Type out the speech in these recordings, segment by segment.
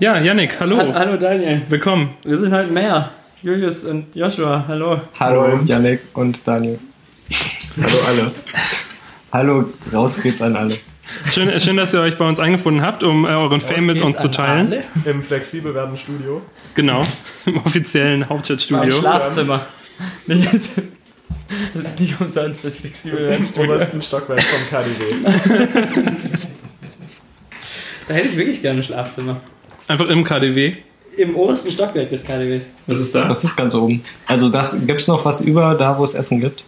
Ja, Yannick, hallo. Ha hallo Daniel. Willkommen. Wir sind heute mehr. Julius und Joshua, hallo. Hallo, Yannick und Daniel. Hallo alle. Hallo, raus geht's an alle. Schön, schön, dass ihr euch bei uns eingefunden habt, um äh, euren Fame mit uns zu teilen. Im flexibel werden Studio. Genau, im offiziellen Mein Hauptchat-Studio. Schlafzimmer. Das ist nicht umsonst das flexible Im Studio. obersten Stockwerk vom KDW. Da hätte ich wirklich gerne ein Schlafzimmer. Einfach im KDW. Im obersten Stockwerk des KDWs. Was ist da? Das ist ganz oben. Also das gibt's noch was über da, wo es Essen gibt?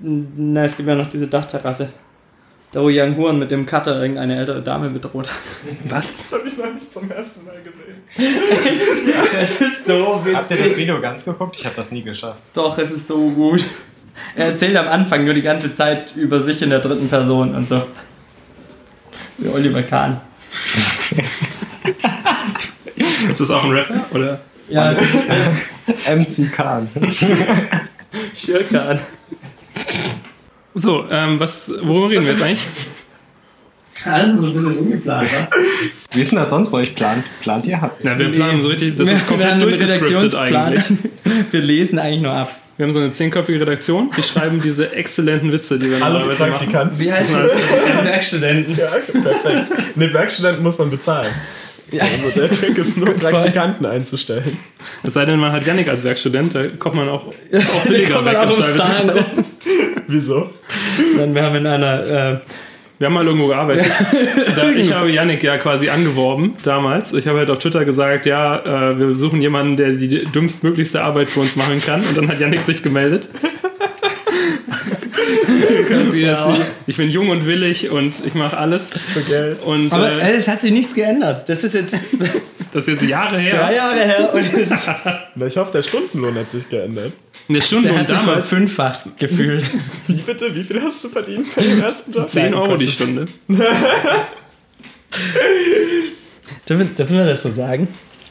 Na, es gibt ja noch diese Dachterrasse. Da wo Young Huren mit dem Cutter irgendeine ältere Dame bedroht hat. Was? Das habe ich noch nicht zum ersten Mal gesehen. Das ist so Habt ihr das Video ganz geguckt? Ich habe das nie geschafft. Doch, es ist so gut. Er erzählt am Anfang nur die ganze Zeit über sich in der dritten Person und so. Wie Oliver Kahn. Ist das auch ein Rapper? Oder? Ja, MC Khan. Schirkan. So, ähm, was, worüber reden wir jetzt eigentlich? Alles so ein bisschen ungeplant, wa? Wie ist denn das sonst bei euch? Plant, plant ihr? Habt Na, wir planen so richtig, das Wir- ist komplett durchgescriptet eigentlich. Wir lesen eigentlich nur ab. Wir haben so eine zehnköpfige Redaktion, die schreiben diese exzellenten Witze, die wir Alles normalerweise machen. Praktikanten. Wie heißt das? Werkstudenten. Ja, perfekt. Ne, Werkstudenten muss man bezahlen. Ja. Also der Trick ist nur. Praktikanten einzustellen. Es sei denn, man hat Yannick als Werkstudent, da kommt man auch, auch billiger Kommt weg. man auch im. Wieso? Dann wir haben in einer äh, Wir haben mal irgendwo gearbeitet. Da, ich habe Yannick ja quasi angeworben damals. Ich habe halt auf Twitter gesagt, ja, äh, wir suchen jemanden, der die dümmstmöglichste Arbeit für uns machen kann. Und dann hat Yannick sich gemeldet. Jetzt, ich, bin jung und willig und ich mache alles. Für Geld. Und Aber äh, es hat sich nichts geändert. Das ist jetzt das ist jetzt Jahre her. drei Jahre her und es, Na, ich hoffe, der Stundenlohn hat sich geändert. Eine Stunde der hat sich damals verfünffacht gefühlt. Wie bitte? Wie viel hast du verdient bei dem ersten Job? 10 Nein, Euro die. Stunde. Dürfen, dürfen wir das so sagen?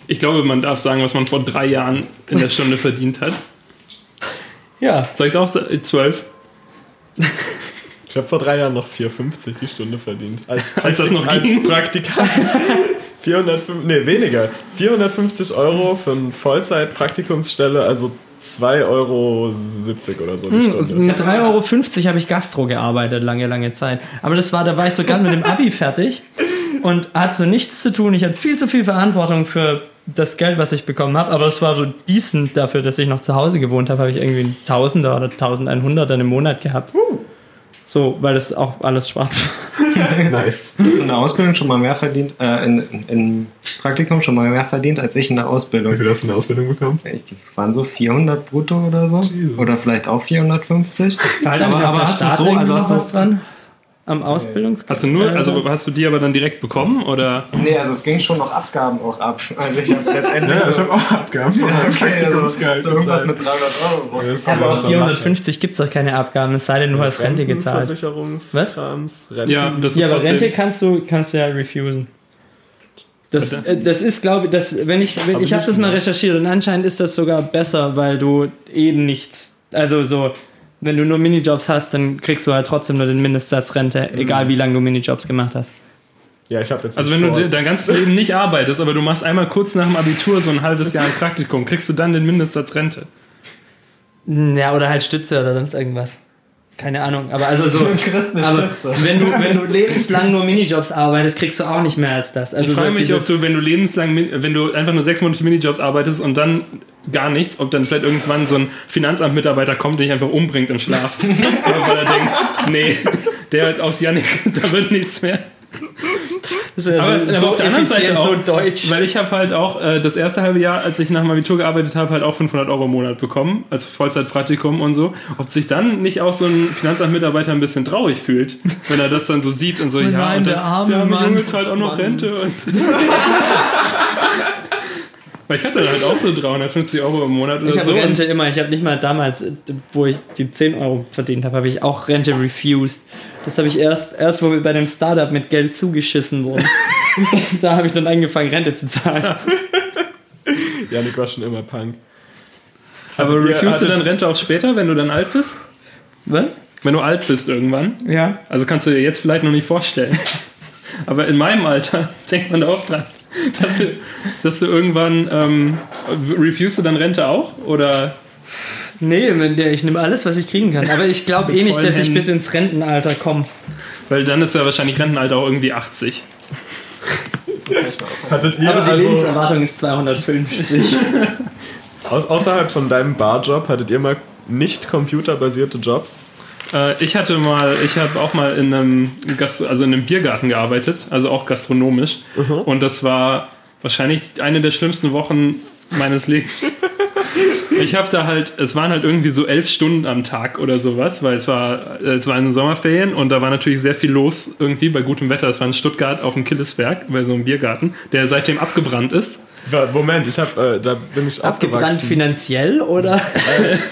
Ich glaube, man darf sagen, was man vor drei Jahren in der Stunde verdient hat. Ja. Soll ich es auch sagen? 12? Ich habe vor drei Jahren noch 4,50 die Stunde verdient. Als, Als das noch als ging. Praktikant. 405, nee, weniger. 450 Euro für eine Vollzeit-Praktikumsstelle, also 2,70 Euro oder so die Hm, Stunde. mit 3,50 Euro habe ich Gastro gearbeitet, lange, lange Zeit. Aber das war, da war ich so gerade mit dem Abi fertig und hat so nichts zu tun. Ich hatte viel zu viel Verantwortung für das Geld, was ich bekommen habe. Aber es war so decent dafür, dass ich noch zu Hause gewohnt habe, habe ich irgendwie einen Tausender oder 1100 im Monat gehabt. So, weil das auch alles schwarz war. Nice. du hast in der Ausbildung schon mal mehr verdient, äh, in, in, Praktikum schon mal mehr verdient als ich in der Wie Ausbildung. viel hast du in der Ausbildung bekommen? Ich, waren so 400 brutto oder so. Jesus. Oder vielleicht auch 450. Zahlt aber, aber der hast du so, also hast du was dran? Am Ausbildungs... Hast du nur, also hast du die aber dann direkt bekommen? Oder? Nee, also es ging schon noch Abgaben auch ab. Also ich habe letztendlich Ja, ich so, habe auch Abgaben. ja, okay, also, so irgendwas mit 300 Euro Das ist rausgekommen. aber was auf macht. 450 gibt es doch keine Abgaben, es sei denn, du hast Rente gezahlt. Versicherungskrams, Renten. Ja, das ist Ja, aber trotzdem. Rente kannst du, kannst du ja refusen. Das, äh, das ist, glaube ich, das, wenn ich, wenn, Hab ich habe das mal recherchiert und anscheinend ist das sogar besser, weil du eben nichts, also so, wenn du nur Minijobs hast, dann kriegst du halt trotzdem nur den Mindestsatz Rente, egal wie lange du Minijobs gemacht hast. Ja, ich habe jetzt. Also wenn du vor- de- dein ganzes Leben nicht arbeitest, aber du machst einmal kurz nach dem Abitur so ein halbes Jahr ein Praktikum, kriegst du dann den Mindestsatz Rente. Ja, oder halt Stütze oder sonst irgendwas. Keine Ahnung, aber also so. kriegst eine aber Stütze. wenn du, wenn du lebenslang nur Minijobs arbeitest, kriegst du auch nicht mehr als das. Also Ich frage so mich, ob du, wenn du lebenslang, wenn du einfach nur sechs Monate Minijobs arbeitest und dann gar nichts, ob dann vielleicht irgendwann so ein Finanzamtmitarbeiter kommt, der dich einfach umbringt im Schlaf. weil er denkt, nee, der aus Yannick, da wird nichts mehr. Das ist ja Aber, so, aber auf der anderen Seite auch, so deutsch. weil ich habe halt auch äh, das erste halbe Jahr, als ich nach dem Abitur gearbeitet habe, halt auch 500 Euro im Monat bekommen, als Vollzeitpraktikum und so. Ob sich dann nicht auch so ein Finanzamtmitarbeiter ein bisschen traurig fühlt, wenn er das dann so sieht und so, ja, nein, und der dann, arme der arme Mann. Junge zahlt auch noch Mann. Rente. Und Weil ich hatte halt auch so 350 Euro im Monat oder Ich habe so. Rente immer, ich habe nicht mal damals, wo ich die 10 Euro verdient habe, habe ich auch Rente refused. Das habe ich erst, erst, wo wir bei dem Startup mit Geld zugeschissen wurden. da habe ich dann angefangen, Rente zu zahlen. Janik war schon immer Punk. aber Hattet ihr- refusst du dann Rente auch später, wenn du dann alt bist? Was? Wenn du alt bist irgendwann? Ja. Also kannst du dir jetzt vielleicht noch nicht vorstellen. Aber in meinem Alter denkt man da oft dran, dass du, dass du irgendwann, ähm, refusest du dann Rente auch? Oder Nee, ich nehme alles, was ich kriegen kann. Aber ich glaube eh nicht, dass ich bis ins Rentenalter komme. Weil dann ist ja wahrscheinlich Rentenalter auch irgendwie 80. Hattet ihr Aber die also Lebenserwartung ist 250. aus, außerhalb von deinem Barjob, hattet ihr mal nicht computerbasierte Jobs? Äh, ich hatte mal, ich habe auch mal in einem, Gast also in einem Biergarten gearbeitet, also auch gastronomisch. Und das war wahrscheinlich eine der schlimmsten Wochen meines Lebens. Ich habe da halt, es waren halt irgendwie so elf Stunden am Tag oder sowas, weil es war, es war in den Sommerferien und da war natürlich sehr viel los irgendwie bei gutem Wetter. Es war in Stuttgart auf dem Killesberg bei so einem Biergarten, der seitdem abgebrannt ist. Moment, ich hab, äh, da bin ich Abgebrannt aufgewachsen. finanziell oder?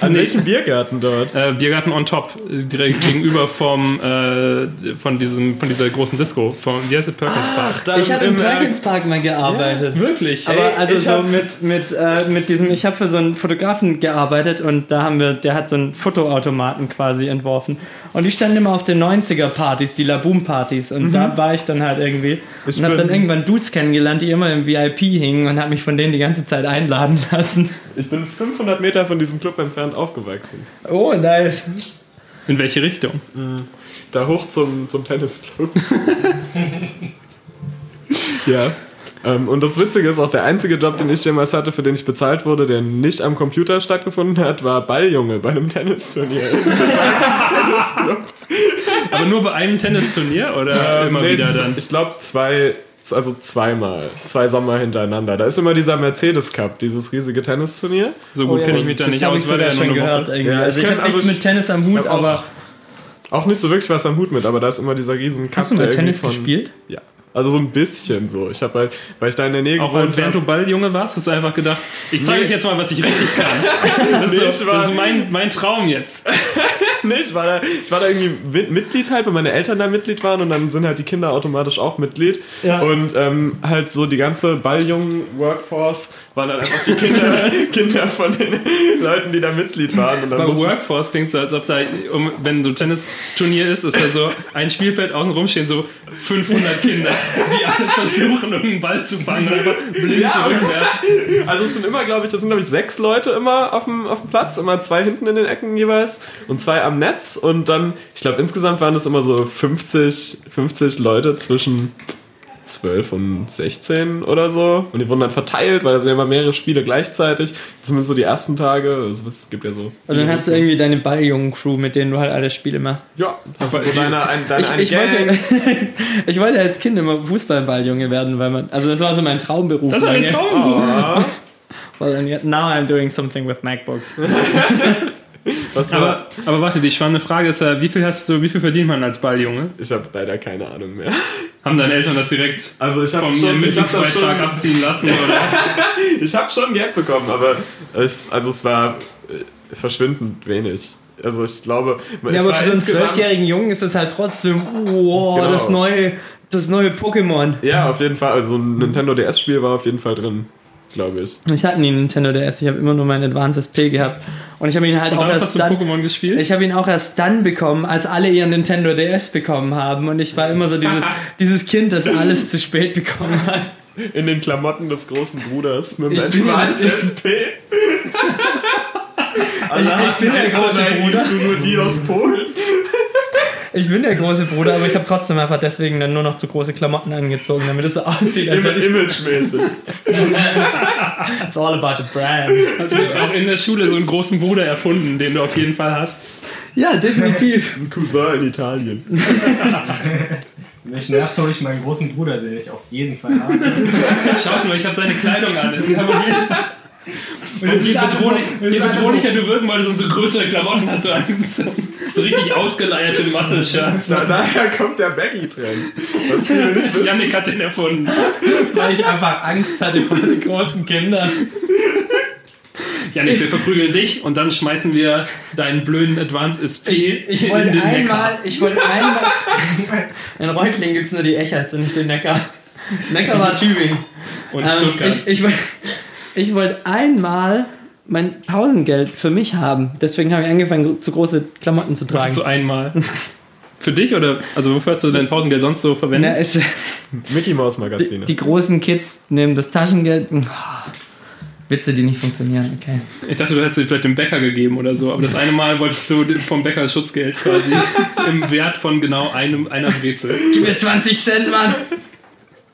An welchem Biergarten dort? Äh, Biergarten on top, äh, direkt gegenüber vom, äh, von, diesem, von dieser großen Disco, vom, wie heißt der, Perkins Park. da Ich habe im äh, Perkins Park mal gearbeitet. Wirklich? Aber Ey, also ich so mit, mit, äh, mit diesem, ich habe für so einen Fotografen gearbeitet und da haben wir, der hat so einen Fotoautomaten quasi entworfen. Und die standen immer auf den 90er-Partys, die Laboom-Partys. Und da war ich dann halt irgendwie Ich und habe dann irgendwann Dudes kennengelernt, die immer im VIP hingen und habe mich von denen die ganze Zeit einladen lassen. Ich bin 500 Meter von diesem Club entfernt aufgewachsen. Oh, nice. In welche Richtung? Da hoch zum, zum Tennisclub. ja. Ähm, und das Witzige ist auch, der einzige Job, den ich jemals hatte, für den ich bezahlt wurde, der nicht am Computer stattgefunden hat, war Balljunge bei einem Tennisturnier. Tennisclub. Aber nur bei einem Tennisturnier oder immer Nee, wieder dann? Ich glaube zwei, also zweimal, zwei Sommer hintereinander. Da ist immer dieser Mercedes Cup, dieses riesige Tennisturnier. So gut Oh ja, kenne ich mich da das nicht aus, ich weil er nur schon eine gehört Woche. irgendwie. Ja, also ich ich kenn- habe also nichts ich mit Tennis am Hut, hab auch- aber Auch nicht so wirklich was am Hut mit, aber da ist immer dieser riesen Cup. hast du mal der Tennis gespielt? Ja. Also so ein bisschen so. Ich habe halt, weil ich da in der Nähe Auch gewohnt während hab- du Balljunge warst, hast du einfach gedacht, ich zeige Nee. euch jetzt mal, was ich richtig kann. Das ist, so, war- das ist mein, mein Traum jetzt. Nee, ich war, da, ich war da irgendwie mit, Mitglied halt, weil meine Eltern da Mitglied waren und dann sind halt die Kinder automatisch auch Mitglied. Ja. Und ähm, halt so die ganze Balljungen-Workforce waren dann einfach die Kinder, Kinder von den Leuten, die da Mitglied waren. Und dann Bei Workforce klingt so, als ob da, um, wenn so ein Tennisturnier ist, ist da so ein Spielfeld außen rum stehen so 500 Kinder, die alle versuchen, irgendeinen Ball zu fangen und blind Ja. zurückwerfen. Also es sind immer, glaube ich, das sind glaube ich sechs Leute immer auf dem, auf dem Platz, immer zwei hinten in den Ecken jeweils und zwei am Netz und dann, ich glaube insgesamt waren das immer so 50, 50 Leute zwischen 12 und 16 oder so und die wurden dann verteilt, weil da sind ja immer mehrere Spiele gleichzeitig, zumindest so die ersten Tage, also es gibt ja so. Und dann hast du irgendwie deine Balljungen-Crew, mit denen du halt alle Spiele machst. ja, hast du Aber so die- deine, ein, deine Ich, eine ich, Gang. wollte, ich wollte als Kind immer Fußballballjunge werden, weil man, also das war so mein Traumberuf. Das war ein lange. Traum. Ah, Well, and yet now I'm doing something with MacBooks. Aber, aber warte, die spannende Frage ist ja, wie viel hast du, wie viel verdient man als Balljunge? ich habe leider keine Ahnung mehr. Haben deine Eltern das direkt Also ich schon, ihrem ich das Mitgliedsbeitrag schon abziehen lassen? Oder? Ich habe schon Geld bekommen, aber es, also es war äh, verschwindend wenig. Also ich glaube, ich Ja, aber war für so einen zwölfjährigen Jungen ist es halt trotzdem, wow, Genau. das neue, das neue Pokémon. Ja, auf jeden Fall. Also ein Nintendo DS-Spiel war auf jeden Fall drin, glaube ich. Ich hatte nie einen Nintendo DS, ich habe immer nur meinen Advance SP gehabt. Und ich habe ihn halt Und auch dann hast erst du dann, Pokémon gespielt? ich habe ihn auch erst dann bekommen, als alle ihren Nintendo DS bekommen haben. Und ich war immer so dieses, dieses Kind, das alles zu spät bekommen hat. In den Klamotten des großen Bruders mit dem Advance SP. Ich, ich bin der große Bruder. du nur die aus Polen. Ich bin der große Bruder, aber ich habe trotzdem einfach deswegen dann nur noch zu große Klamotten angezogen, damit es so aussieht, als Im Imagemäßig. It's all about the brand. Hast du auch in der Schule so einen großen Bruder erfunden, den du auf jeden Fall hast? Ja, definitiv. Ein Cousin in Italien. Wenn ich nervt, hole ich meinen großen Bruder, den ich auf jeden Fall habe. Schaut nur, ich habe seine Kleidung an. Das kann man auf jeden Fall. Und je, bedrohlich, so- je bedrohlicher du wirken wolltest, umso größere Klamotten hast du. So, so richtig ausgeleierte Muscle-Shirts. Da, daher kommt der Baggy-Trend. Was viele nicht wissen. Janik hat den erfunden. Weil ich einfach Angst hatte vor den großen Kindern. Janik, wir verprügeln dich und dann schmeißen wir deinen blöden Advance SP Ich, ich in wollte den einmal, Neckar. ich wollte einmal. In Reutlingen gibt es nur die Echards und nicht den Neckar. Neckar war Tübingen. Und Ähm, Stuttgart. ich ich, wollte- ich wollte einmal mein Pausengeld für mich haben. Deswegen habe ich angefangen, zu große Klamotten zu tragen. du einmal. Für dich oder, also wofür hast du dein Pausengeld sonst so verwendet? Na, es, Mickey Mouse die, Magazine. die großen Kids nehmen das Taschengeld. Ah, Witze, die nicht funktionieren, okay. Ich dachte, du hättest dir vielleicht dem Bäcker gegeben oder so, aber das eine Mal wolltest du vom Bäcker Schutzgeld quasi im Wert von genau einem, einer Brezel. Gib mir 20 Cent, Mann!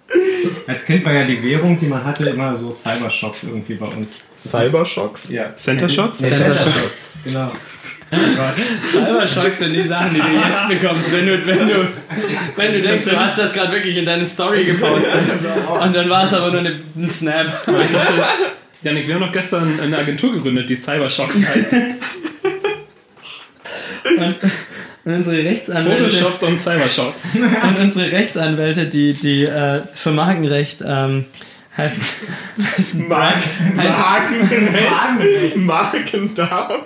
Als Kind war ja die Währung, die man hatte, immer so Cybershocks irgendwie bei uns. Cybershocks? Ja. Center Shocks? Center Center Shocks. Shocks. Genau. Cybershocks sind die Sachen, die du jetzt bekommst, wenn du, wenn du, wenn du denkst, du hast das gerade wirklich in deine Story gepostet. Und dann war es aber nur eine, ein Snap. Aber ich dachte, Janik, wir haben doch gestern eine Agentur gegründet, die Cybershocks heißt. Und unsere Rechtsanwälte, Photoshops und Cybershocks. und unsere Rechtsanwälte die, die äh, für Markenrecht ähm, heißen, heißen, Mark heißen Markenrecht. Markendarm.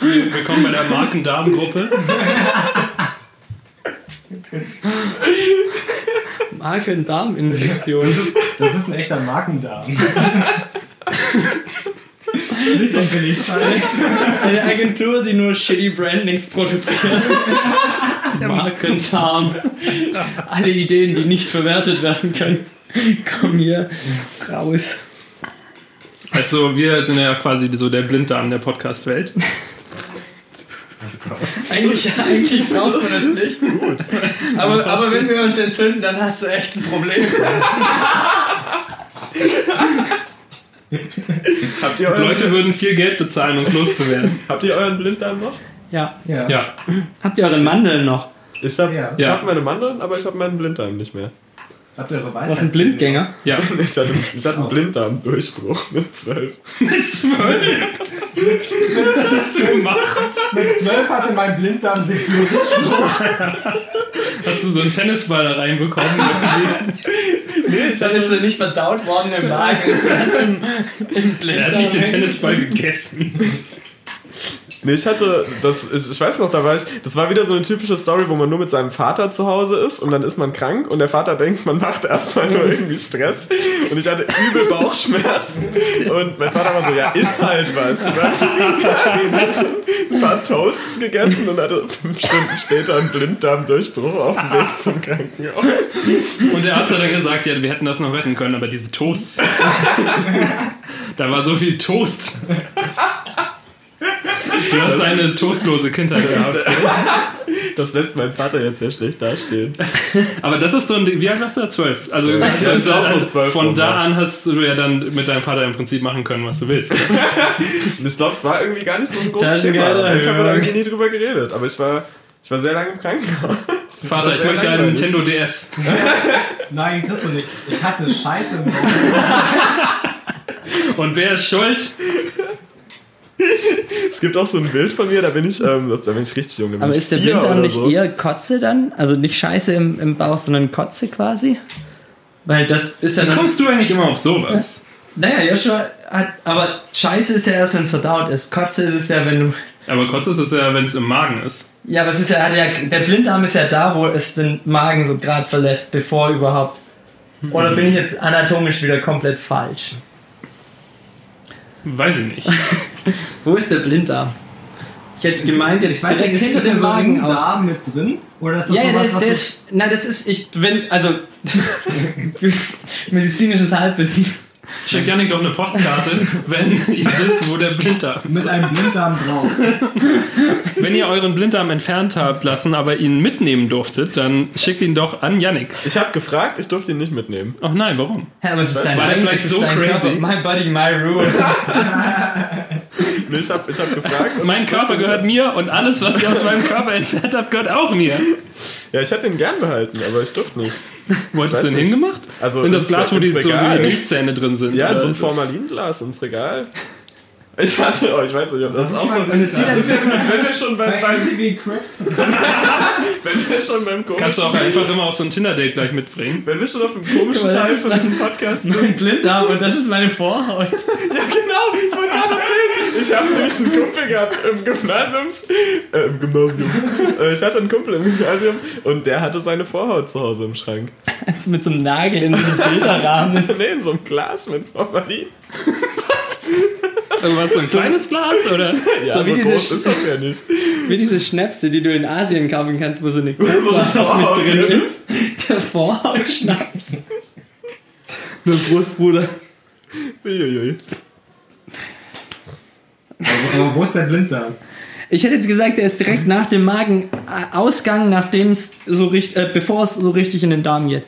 Willkommen bei der Markendarmgruppe. Marken-Darm-Infektion. Das ist ein echter Markendarm. Billig sein. Eine Agentur, die nur shitty Brandings produziert. Markentarm. Alle Ideen, die nicht verwertet werden können, kommen hier raus. Also wir sind ja quasi so der Blinddarm der Podcast-Welt. Eigentlich, eigentlich braucht man das nicht. Aber, aber wenn wir uns entzünden, dann hast du echt ein Problem. Habt ihr euren, Leute würden viel Geld bezahlen, uns loszuwerden. habt ihr euren Blinddarm noch? Ja. Ja. Ja. Habt ihr eure Mandeln noch? Ich hab, Ja. ich hab meine Mandeln, aber ich habe meinen Blinddarm nicht mehr. Habt ihr eure Weisheit? Was ein Blindgänger? Ja. Ich hatte, ich hatte einen Blinddarmdurchbruch mit zwölf. Mit zwölf. Was hast du gemacht? Mit zwölf hatte mein Blinddarm den Hast du so einen Tennisball da reinbekommen? Nee, ich Dann ist er nicht verdaut worden im Magen, dann im, im Er hat nicht den Blinddarm. Tennisball gegessen. Nee, ich hatte, das, ich, ich weiß noch, da war ich, das war wieder so eine typische Story, wo man nur mit seinem Vater zu Hause ist und dann ist man krank und der Vater denkt, man macht erstmal nur irgendwie Stress und ich hatte übel Bauchschmerzen und mein Vater war so, ja, ist halt was. Ne? Ja, hast ein paar Toasts gegessen und hatte fünf Stunden später einen Blinddarmdurchbruch auf dem Weg zum Krankenhaus. Und der Arzt hat dann gesagt, ja, wir hätten das noch retten können, aber diese Toasts. da war so viel Toast. Du hast eine toastlose Kindheit gehabt. Das lässt mein Vater jetzt sehr schlecht dastehen. Aber das ist so ein Ding, wie alt warst du da? Zwölf. Also Zwölf. hast du- Ja, ich glaub so zwölf von rum, da ja. an hast du ja dann mit deinem Vater im Prinzip machen können, was du willst. Und ich glaube, es war irgendwie gar nicht so ein großes Thema. Ich habe da irgendwie nie drüber geredet, aber ich war, ich war sehr lange im Krankenhaus. Vater, ich möchte einen. Nintendo DS. Nein, kriegst du nicht. Ich hatte Scheiße im Bauch. Und wer ist schuld? Es gibt auch so ein Bild von mir, da bin ich, ähm, da bin ich richtig jung. Aber ich ist der Blinddarm oder nicht so. eher Kotze dann? Also nicht Scheiße im, im Bauch, sondern Kotze quasi? Weil das ist ja Wie kommst du eigentlich immer auf sowas? Naja, Joshua hat. Aber Scheiße ist ja erst, wenn es verdaut ist. Kotze ist es ja, wenn du. Aber Kotze ist es ja, wenn es im Magen ist. Ja, aber es ist ja, ja. Der Blinddarm ist ja da, wo es den Magen so gerade verlässt, bevor überhaupt. Oder bin ich jetzt anatomisch wieder komplett falsch? Weiß ich nicht. Wo ist der Blinddarm? Ich hätte gemeint, jetzt Ich weiß direkt hinter dem so Magen im aus. Darm mit drin? Oder ist das Ja, ja, sowas, ist, was du- ist, na, das ist, ich, wenn, also, medizinisches Halbwissen. Schickt Janik doch eine Postkarte, wenn ihr wisst, wo der Blinddarm ist. mit einem Blinddarm drauf. Wenn ihr euren Blinddarm entfernt habt lassen, aber ihn mitnehmen durftet, dann schickt ihn doch an Janik. Ich habe gefragt, ich durfte ihn nicht mitnehmen. Ach nein, warum? Ja, aber es ist Das dein war vielleicht ist so dein crazy. Körper. My body, my rules. Ich habe ich hab gefragt. Mein ich Körper gehört mir und alles, was ihr aus meinem Körper entfernt habt, gehört auch mir. Ja, ich hätte ihn gern behalten, aber ich durfte nicht. Wo hast du nicht. hingemacht? Also In das Glas, wo die, so die Milchzähne drin sind. Ja, in so ein Formalinglas ins Regal. Ich hatte, oh, ich weiß nicht, ob das, ist auch so. Das wenn wir schon beim, Bei beim, MTV Crips. wenn wir schon beim Kannst du auch komischen, einfach immer auf so ein Tinder-Date gleich mitbringen. wenn wir schon auf dem komischen das Teil ist von das- diesem Podcast sind. mein Blinddarm und das ist meine Vorhaut. Ja, genau, ich wollte gerade erzählen. Ich habe nämlich einen Kumpel gehabt im Gymnasiums. Äh, im Gymnasium. Äh, ich hatte einen Kumpel im Gymnasium und der hatte seine Vorhaut zu Hause im Schrank. Also mit so einem Nagel in so einem Bilderrahmen. Nee, in so einem Glas mit Formalin. Was, so ein kleines Glas? Oder? Ja, So so, wie diese groß Sch- ist das ja nicht. Wie diese Schnäpse, die du in Asien kaufen kannst, wo so eine Cola so mit drin ist. Der Vorhautschnaps. Nur Brustbruder. Uiuiui. Aber, aber wo ist der Blinddarm? Ich hätte jetzt gesagt, der ist direkt nach dem Magenausgang, nachdem es so richtig, äh, bevor es so richtig in den Darm geht.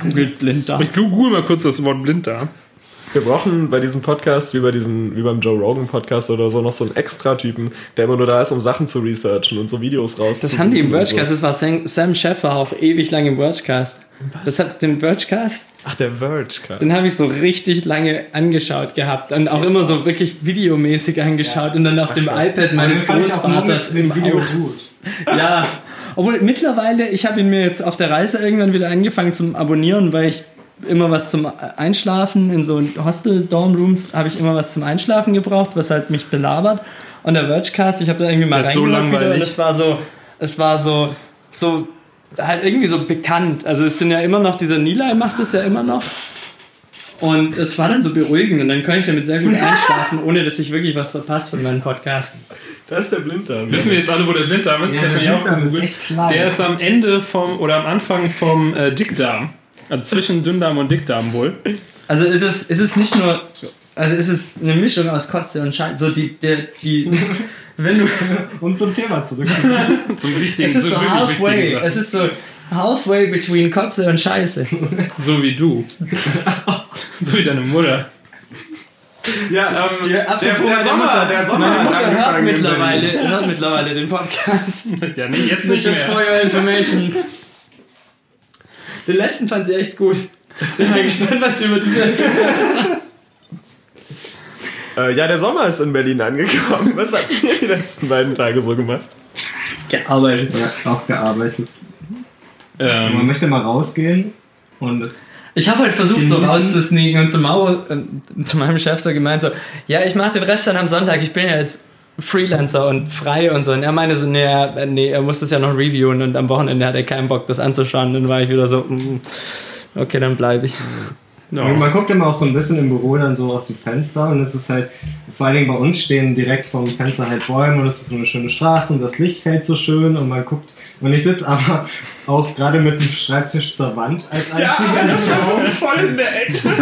Googelt Blinddarm. Ich google mal kurz das Wort blind da. Wir brauchen bei diesem Podcast, wie bei diesem, wie beim Joe Rogan Podcast oder so, noch so einen Extra-Typen, der immer nur da ist, um Sachen zu researchen und so Videos raus. Das haben die im Vergecast, das war Sam, Sam Sheffer auch ewig lang im Vergecast. Das hat den Vergecast, Ach, der Verge. den habe ich so richtig lange angeschaut gehabt und auch immer so wirklich videomäßig angeschaut und dann auf dem iPad meines Großvaters mit im dem Video gut. Ja, obwohl mittlerweile, ich habe ihn mir jetzt auf der Reise irgendwann wieder angefangen zum Abonnieren, weil ich immer was zum Einschlafen in so Hostel-Dorm-Rooms habe ich immer was zum Einschlafen gebraucht, was halt mich belabert. Und der Vergecast, ich habe da irgendwie mal Das so wieder langweilig. und es war so, es war so, so halt irgendwie so bekannt. Also es sind ja immer noch, dieser Nilay macht es ja immer noch. Und es war dann so beruhigend und dann konnte ich damit sehr gut einschlafen, ohne dass ich wirklich was verpasst von meinem Podcast. Da ist der Blinddarm. Wissen wir jetzt alle, wo der Blinddarm ist? Ja, der auch Blinddarm ist echt klein. Der ist am Ende vom, oder am Anfang vom äh, Dickdarm. Also zwischen Dünndarm und Dickdarm wohl. Also ist es, ist es nicht nur, also ist es eine Mischung aus Kotze und Scheiße. So die, der, die, wenn du, Und zum Thema zurück. Zum wichtigen, es ist so halfway, es ist so halfway between Kotze und Scheiße. So wie du. so wie deine Mutter. Ja, ähm, Die, der, apropos der meine Sommer, Mutter, der Sommer meine hat Mutter hört mittlerweile, hört mittlerweile den Podcast. Ja, nee, jetzt nicht just for mehr. your information. Den letzten fand sie echt gut. Bin mal gespannt, was sie über diese Episode sagt. Äh, ja, der Sommer ist in Berlin angekommen. Was habt ihr die letzten beiden Tage so gemacht? Gearbeitet. Ja, auch gearbeitet. Man Ähm, möchte mal rausgehen und Ich habe halt versucht, so rauszusneaken und zu, Mauro, äh, zu meinem Chef so gemeint, so, ja, ich mache den Rest dann am Sonntag, ich bin ja jetzt Freelancer und frei und so. Und er meinte so, nee, er, nee, er muss das ja noch reviewen und am Wochenende hat er keinen Bock, das anzuschauen. Dann war ich wieder so, mm, okay, dann bleibe ich. ja. Man guckt immer auch so ein bisschen im Büro dann so aus dem Fenster und es ist halt, vor allen Dingen bei uns stehen direkt vom Fenster halt Bäume und es ist so eine schöne Straße und das Licht fällt so schön und man guckt und ich sitze aber auch gerade mit dem Schreibtisch zur Wand als einziger im Büro. voll in der Ecke.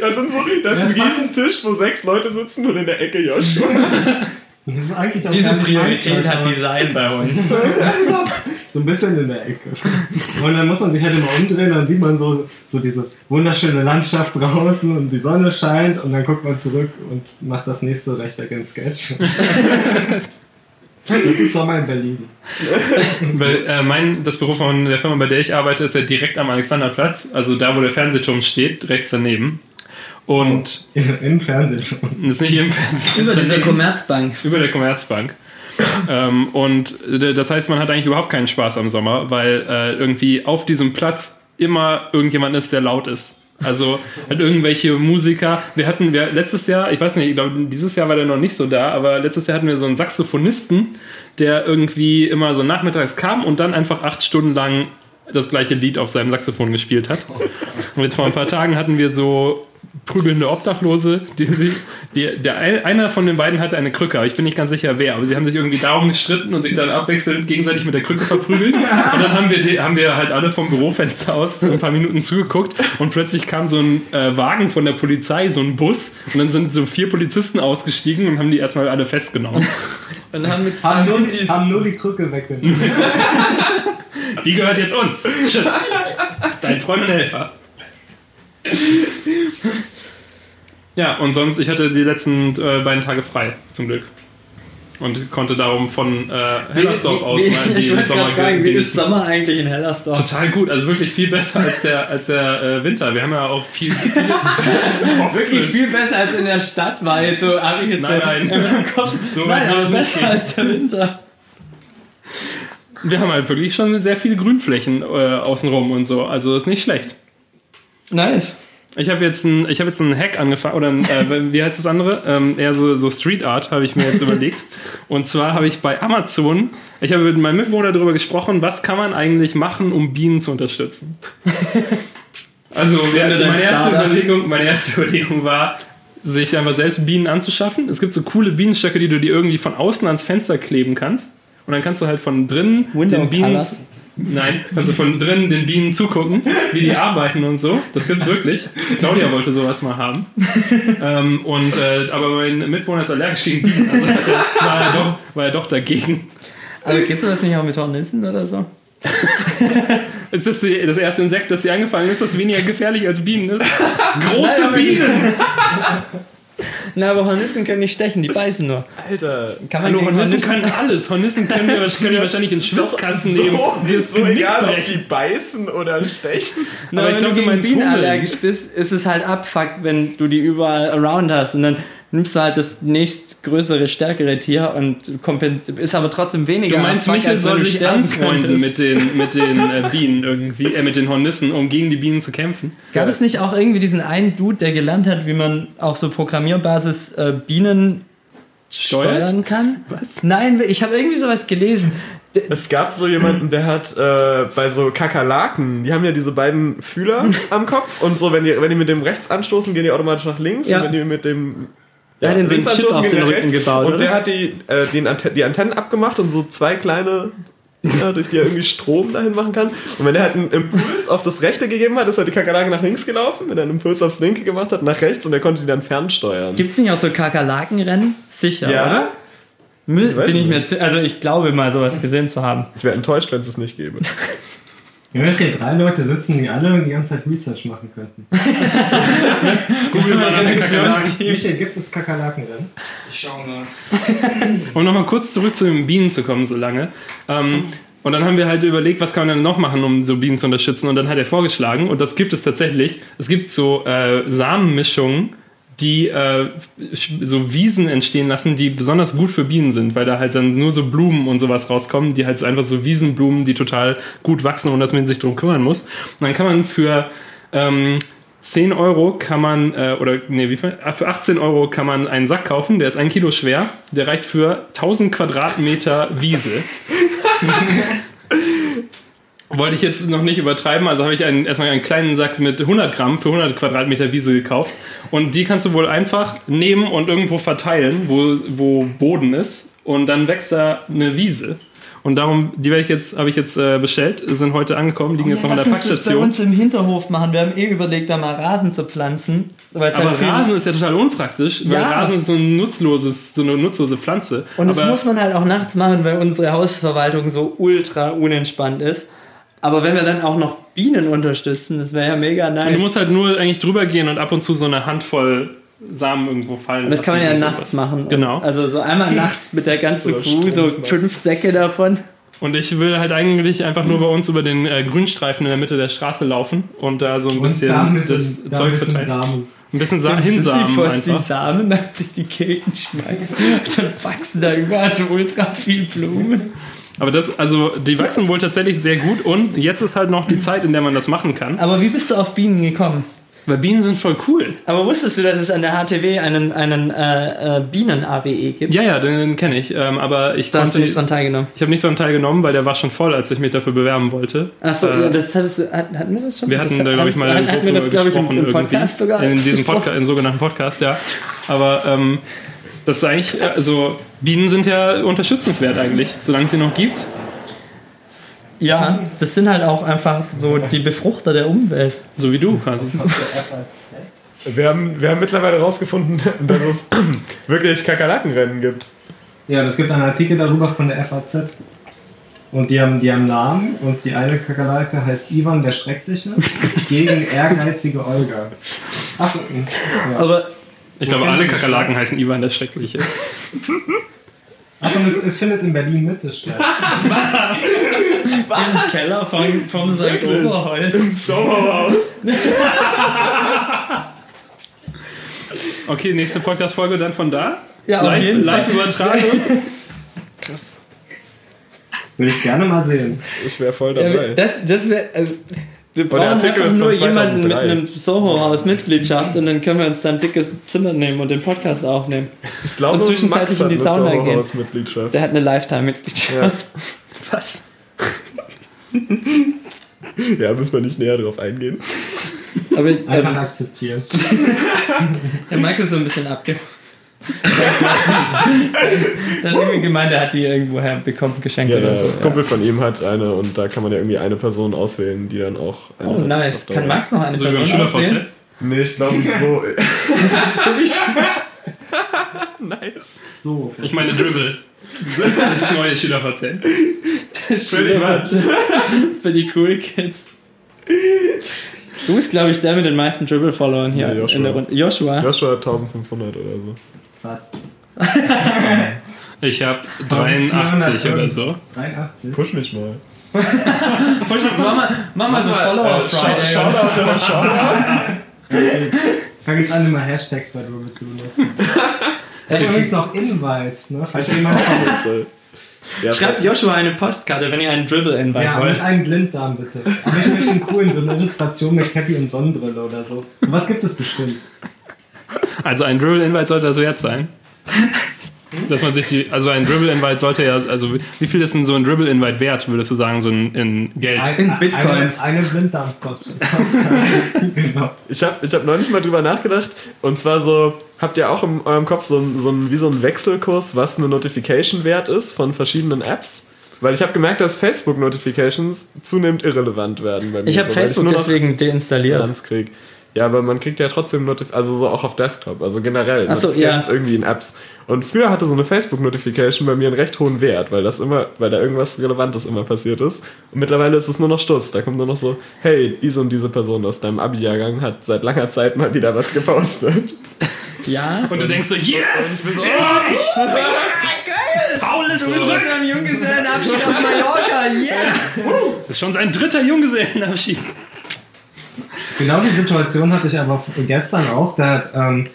Da, sind so, da ist ein Riesentisch, wo sechs Leute sitzen und in der Ecke Joshua. Das ist eigentlich auch Diese Priorität hat Design bei uns. So ein bisschen in der Ecke. Und dann muss man sich halt immer umdrehen, dann sieht man so, so diese wunderschöne Landschaft draußen und die Sonne scheint und dann guckt man zurück und macht das nächste Rechteck in Sketch. Das ist Sommer in Berlin. Weil äh, mein, das Büro von der Firma, bei der ich arbeite, ist ja direkt am Alexanderplatz, also da, wo der Fernsehturm steht, rechts daneben. Und Im, im Fernsehen schon. das ist nicht im Fernsehen, Über daneben. Commerzbank. über der Commerzbank. ähm, und das heißt, man hat eigentlich überhaupt keinen Spaß am Sommer, weil äh, irgendwie auf diesem Platz immer irgendjemand ist, der laut ist. Also halt irgendwelche Musiker. Wir hatten wir letztes Jahr, ich weiß nicht, ich glaube, dieses Jahr war der noch nicht so da, aber letztes Jahr hatten wir so einen Saxophonisten, der irgendwie immer so nachmittags kam und dann einfach acht Stunden lang das gleiche Lied auf seinem Saxophon gespielt hat. Und jetzt vor ein paar Tagen hatten wir so prügelnde Obdachlose, die, sie- die, der ein- einer von den beiden hatte eine Krücke, aber ich bin nicht ganz sicher wer, aber sie haben sich irgendwie darum gestritten und sich dann abwechselnd gegenseitig mit der Krücke verprügelt. Und dann haben wir, die, haben wir halt alle vom Bürofenster aus so ein paar Minuten zugeguckt und plötzlich kam so ein äh, Wagen von der Polizei, so ein Bus und dann sind so vier Polizisten ausgestiegen und haben die erstmal alle festgenommen. Und haben mit Haben nur, die, haben nur die Krücke weggenommen. Die gehört jetzt uns. Tschüss. Dein Freund und Helfer. Ja, und sonst, ich hatte die letzten äh, beiden Tage frei, zum Glück. Und konnte darum von äh, Hellersdorf aus mal ich wollte Sommer fragen, wie ist. Sommer eigentlich in Hellersdorf? Total gut, also wirklich viel besser als der, als der äh, Winter. Wir haben ja auch viel. viel Wirklich viel besser als in der Stadt war jetzt so, habe ich jetzt Nein, so nein. in meinem Kopf. So nein, aber besser als der Winter. Wir haben halt wirklich schon sehr viele Grünflächen äh, außenrum und so. Also ist nicht schlecht. Nice. Ich habe jetzt ein, ich habe jetzt einen Hack angefangen oder ein, äh, wie heißt das andere? Ähm, eher so, so Street Art habe ich mir jetzt überlegt. Und zwar habe ich bei Amazon, ich habe mit meinem Mitbewohner darüber gesprochen, was kann man eigentlich machen, um Bienen zu unterstützen. Also meine, erste. Überlegung, meine erste Überlegung war sich einfach selbst Bienen anzuschaffen. Es gibt so coole Bienenstöcke, die du dir irgendwie von außen ans Fenster kleben kannst. Und dann kannst du halt von drinnen Window den Bienen. Colors. Nein, also von drinnen den Bienen zugucken, wie die arbeiten und so. Das gibt's wirklich. Claudia wollte sowas mal haben. ähm, und, äh, aber mein Mitbewohner ist allergisch gegen Bienen, also hat er, war, er doch, war er doch dagegen. Also geht sowas nicht auch mit Hornissen oder so? Ist das das erste Insekt, das dir angefallen ist, das weniger gefährlich als Bienen ist? Große Nein, Bienen! Na, aber Hornissen können nicht stechen, die beißen nur. Alter. Kann man Hallo, Hornissen Hornissen- können alles. Hornissen können wir, das können wir wahrscheinlich in den Schwitzkasten so, nehmen. Die das so egal, ob brechen. die beißen oder stechen. Na, Aber wenn ich glaub, du gegen Bienen allergisch bist, ist es halt abfuck, wenn du die überall around hast. Und dann nimmst du halt das nächstgrößere, stärkere Tier und ist aber trotzdem weniger Du meinst, Michael soll du sich anfreunden mit den, mit den äh, Bienen irgendwie, äh, mit den Hornissen, um gegen die Bienen zu kämpfen? Gab es nicht auch irgendwie diesen einen Dude, der gelernt hat, wie man auf so Programmierbasis äh, Bienen Steuert? steuern kann? Was? Nein, ich habe irgendwie sowas gelesen. Es gab so jemanden, der hat äh, bei so Kakerlaken, die haben ja diese beiden Fühler am Kopf und so, wenn die, wenn die mit dem rechts anstoßen, gehen die automatisch nach links Ja. und wenn die mit dem Der hat den so einen Chip auf den Rücken rechts. gebaut, Und oder? der hat die, äh, den Ante die Antennen abgemacht und so zwei kleine Dinger, durch die er irgendwie Strom dahin machen kann. Und wenn er halt einen Impuls auf das rechte gegeben hat, ist halt die Kakerlake nach links gelaufen. Wenn er einen Impuls aufs linke gemacht hat, nach rechts und er konnte die dann fernsteuern. Gibt es nicht auch so Kakerlakenrennen? Sicher, Ja? oder? Ich Bin ich mir nicht. zi- also ich glaube mal sowas gesehen zu haben. Ich wäre enttäuscht, wenn es es nicht gäbe. Wenn hier drei Leute sitzen, die alle die ganze Zeit Research machen könnten. Google mal nach den Kakerlaken. Michael, gibt es Kakerlakenrennen? Ich schau mal. Um nochmal kurz zurück zu den Bienen zu kommen, so lange. Ähm, und dann haben wir halt überlegt, was kann man denn noch machen, um so Bienen zu unterstützen. Und dann hat er vorgeschlagen, und das gibt es tatsächlich, es gibt so äh, Samenmischungen, die äh, so Wiesen entstehen lassen, die besonders gut für Bienen sind, weil da halt dann nur so Blumen und sowas rauskommen, die halt so einfach so Wiesenblumen, die total gut wachsen, ohne dass man sich drum kümmern muss. Und dann kann man für ähm, 10 Euro kann man, äh, oder nee, wie viel? Ah, Für 18 Euro kann man einen Sack kaufen, der ist ein Kilo schwer, der reicht für 1000 Quadratmeter Wiese. Wollte ich jetzt noch nicht übertreiben, also habe ich einen, erstmal einen kleinen Sack mit 100 Gramm für 100 Quadratmeter Wiese gekauft. Und die kannst du wohl einfach nehmen und irgendwo verteilen, wo, wo Boden ist. Und dann wächst da eine Wiese. Und darum, die werde ich jetzt, habe ich jetzt äh, bestellt, sind heute angekommen, liegen jetzt noch in der uns das bei Packstation. uns im Hinterhof machen. Wir haben eh überlegt, da mal Rasen zu pflanzen. Aber halt Rasen ist ja total unpraktisch, weil Ja. Rasen ist so, ein nutzloses, so eine nutzlose Pflanze. Und das Aber muss man halt auch nachts machen, weil unsere Hausverwaltung so ultra unentspannt ist. Aber wenn wir dann auch noch Bienen unterstützen, das wäre ja mega nice. du musst halt nur eigentlich drüber gehen und ab und zu so eine Handvoll Samen irgendwo fallen Und das kann man ja und nachts sowas. machen. Genau. Also so einmal nachts mit der ganzen Crew, so fünf Säcke davon. Und ich will halt eigentlich einfach nur bei uns über den äh, Grünstreifen in der Mitte der Straße laufen und da so ein bisschen da ein das bisschen, da ein Zeug bisschen verteilen. Samen. Ein bisschen Sa Dann hinsamen Sisyphos die einfach. Samen dann durch die Gegend schmeißt. Dann wachsen da überall so ultra viel Blumen. Aber das, also die wachsen wohl tatsächlich sehr gut und jetzt ist halt noch die Zeit, in der man das machen kann. Aber wie bist du auf Bienen gekommen? Weil Bienen sind voll cool. Aber wusstest du, dass es an der HTW einen, einen äh, äh, Bienen-AWE gibt? Ja, ja, den kenne ich. Ähm, aber ich Da hast du nicht dran teilgenommen. Ich habe nicht daran teilgenommen, weil der war schon voll, als ich mich dafür bewerben wollte. Achso, Äh, das hattest du, hat- hatten wir das schon? Wir hatten das, da, glaube ich, mal hatten, wir das, glaube ich, im, im Podcast irgendwie. sogar. In diesem. Podcast, im sogenannten Podcast, ja. Aber ähm, das ist eigentlich, also Bienen sind ja unterstützenswert eigentlich, solange es sie noch gibt. Ja, das sind halt auch einfach so die Befruchter der Umwelt. So wie du quasi. Wir haben, wir haben mittlerweile herausgefunden, dass es wirklich Kakerlakenrennen gibt. Ja, und es gibt einen Artikel darüber von der FAZ. Und die haben, die haben Namen und die eine Kakerlake heißt Ivan der Schreckliche gegen ehrgeizige Olga. Ach, und- ja. Aber Ich glaube, alle Kakerlaken heißen Ivan der Schreckliche. Ach, und es, es findet in Berlin Mitte statt. im Keller von, vom St. Oberholz. Im Sommerhaus. Okay, nächste Podcast-Folge dann von da. Ja, auf live, live Fall. Übertragung. Krass. Würde ich gerne mal sehen. Ich wäre voll Ja, dabei. das das wäre. Also, wir der brauchen Artikel einfach nur jemanden mit 2003. einem Soho-Haus-Mitgliedschaft und dann können wir uns da ein dickes Zimmer nehmen und den Podcast aufnehmen. Ich glaube, Und zwischenzeitlich in die Sauna gehen. Mitgliedschaft. Der hat eine Lifetime-Mitgliedschaft. Ja. Was? ja, müssen wir nicht näher drauf eingehen. Aber also, Einfach akzeptieren. der Mike ist so ein bisschen abge. Dann irgendwie gemeint, er hat die irgendwoher bekommen, geschenkt Ja, oder der so. Kumpel von ihm hat eine und da kann man ja irgendwie eine Person auswählen, die dann auch. Ja. eine Oh, nice. Kann Max noch eine So wie beim Person auswählen? Nee, ich glaube so. So wie nice. So. Ich meine Dribble. Das neue SchülerVZ. das Pretty Schüler- für die cool Kids. Du bist, glaube ich, der mit den meisten Dribble-Followern hier Ja, Joshua. in der Runde. Joshua? Joshua hat 1500 oder so. Fast. Ich habe 83 oder so. 83. Push mich mal. Mach mal, mach mal so Follower Friday. Shoutout immer Shoutout. Ich fange jetzt an, immer Hashtags bei Dribble zu benutzen. Ich habe übrigens noch Invites, ne? Falls jemand Ja, Schreibt Joshua eine Postkarte, wenn ihr einen Dribble-Invite Ja, wollt. mit einem Blinddarm bitte. Aber ich möchte einen coolen, so eine Illustration mit Cappy und Sonnenbrille oder so. Sowas gibt es bestimmt. Also ein Dribble-Invite sollte das wert sein. Dass man sich die, also ein Dribble-Invite sollte ja, also wie- viel ist denn so ein Dribble-Invite wert, würdest du sagen, so in, in Geld? In Bitcoins. Eine, eine Blinddarmkostet. genau. Ich habe ich hab neulich mal drüber nachgedacht und zwar so, habt ihr auch in eurem Kopf so ein, so ein, wie so ein Wechselkurs, was eine Notification wert ist von verschiedenen Apps? Weil ich habe gemerkt, dass Facebook-Notifications zunehmend irrelevant werden bei mir. Ich habe so, Facebook nur noch deswegen deinstalliert. Krieg. Ja, aber man kriegt ja trotzdem Notif also so auch auf Desktop, also generell Ach so, Notifications ja. irgendwie in Apps. Und früher hatte so eine Facebook-Notification bei mir einen recht hohen Wert, weil das immer, weil da irgendwas Relevantes immer passiert ist. Und mittlerweile ist es nur noch Stuss. Da kommt nur noch so, hey, diese und diese Person aus deinem Abi-Jahrgang hat seit langer Zeit mal wieder was gepostet. Ja. Und du denkst so, yes! Und so, Paul ist zurück! am Junggesellenabschied auf Mallorca, yeah! Das ist schon sein dritter Junggesellenabschied. Genau die Situation hatte ich aber gestern auch. Da ähm,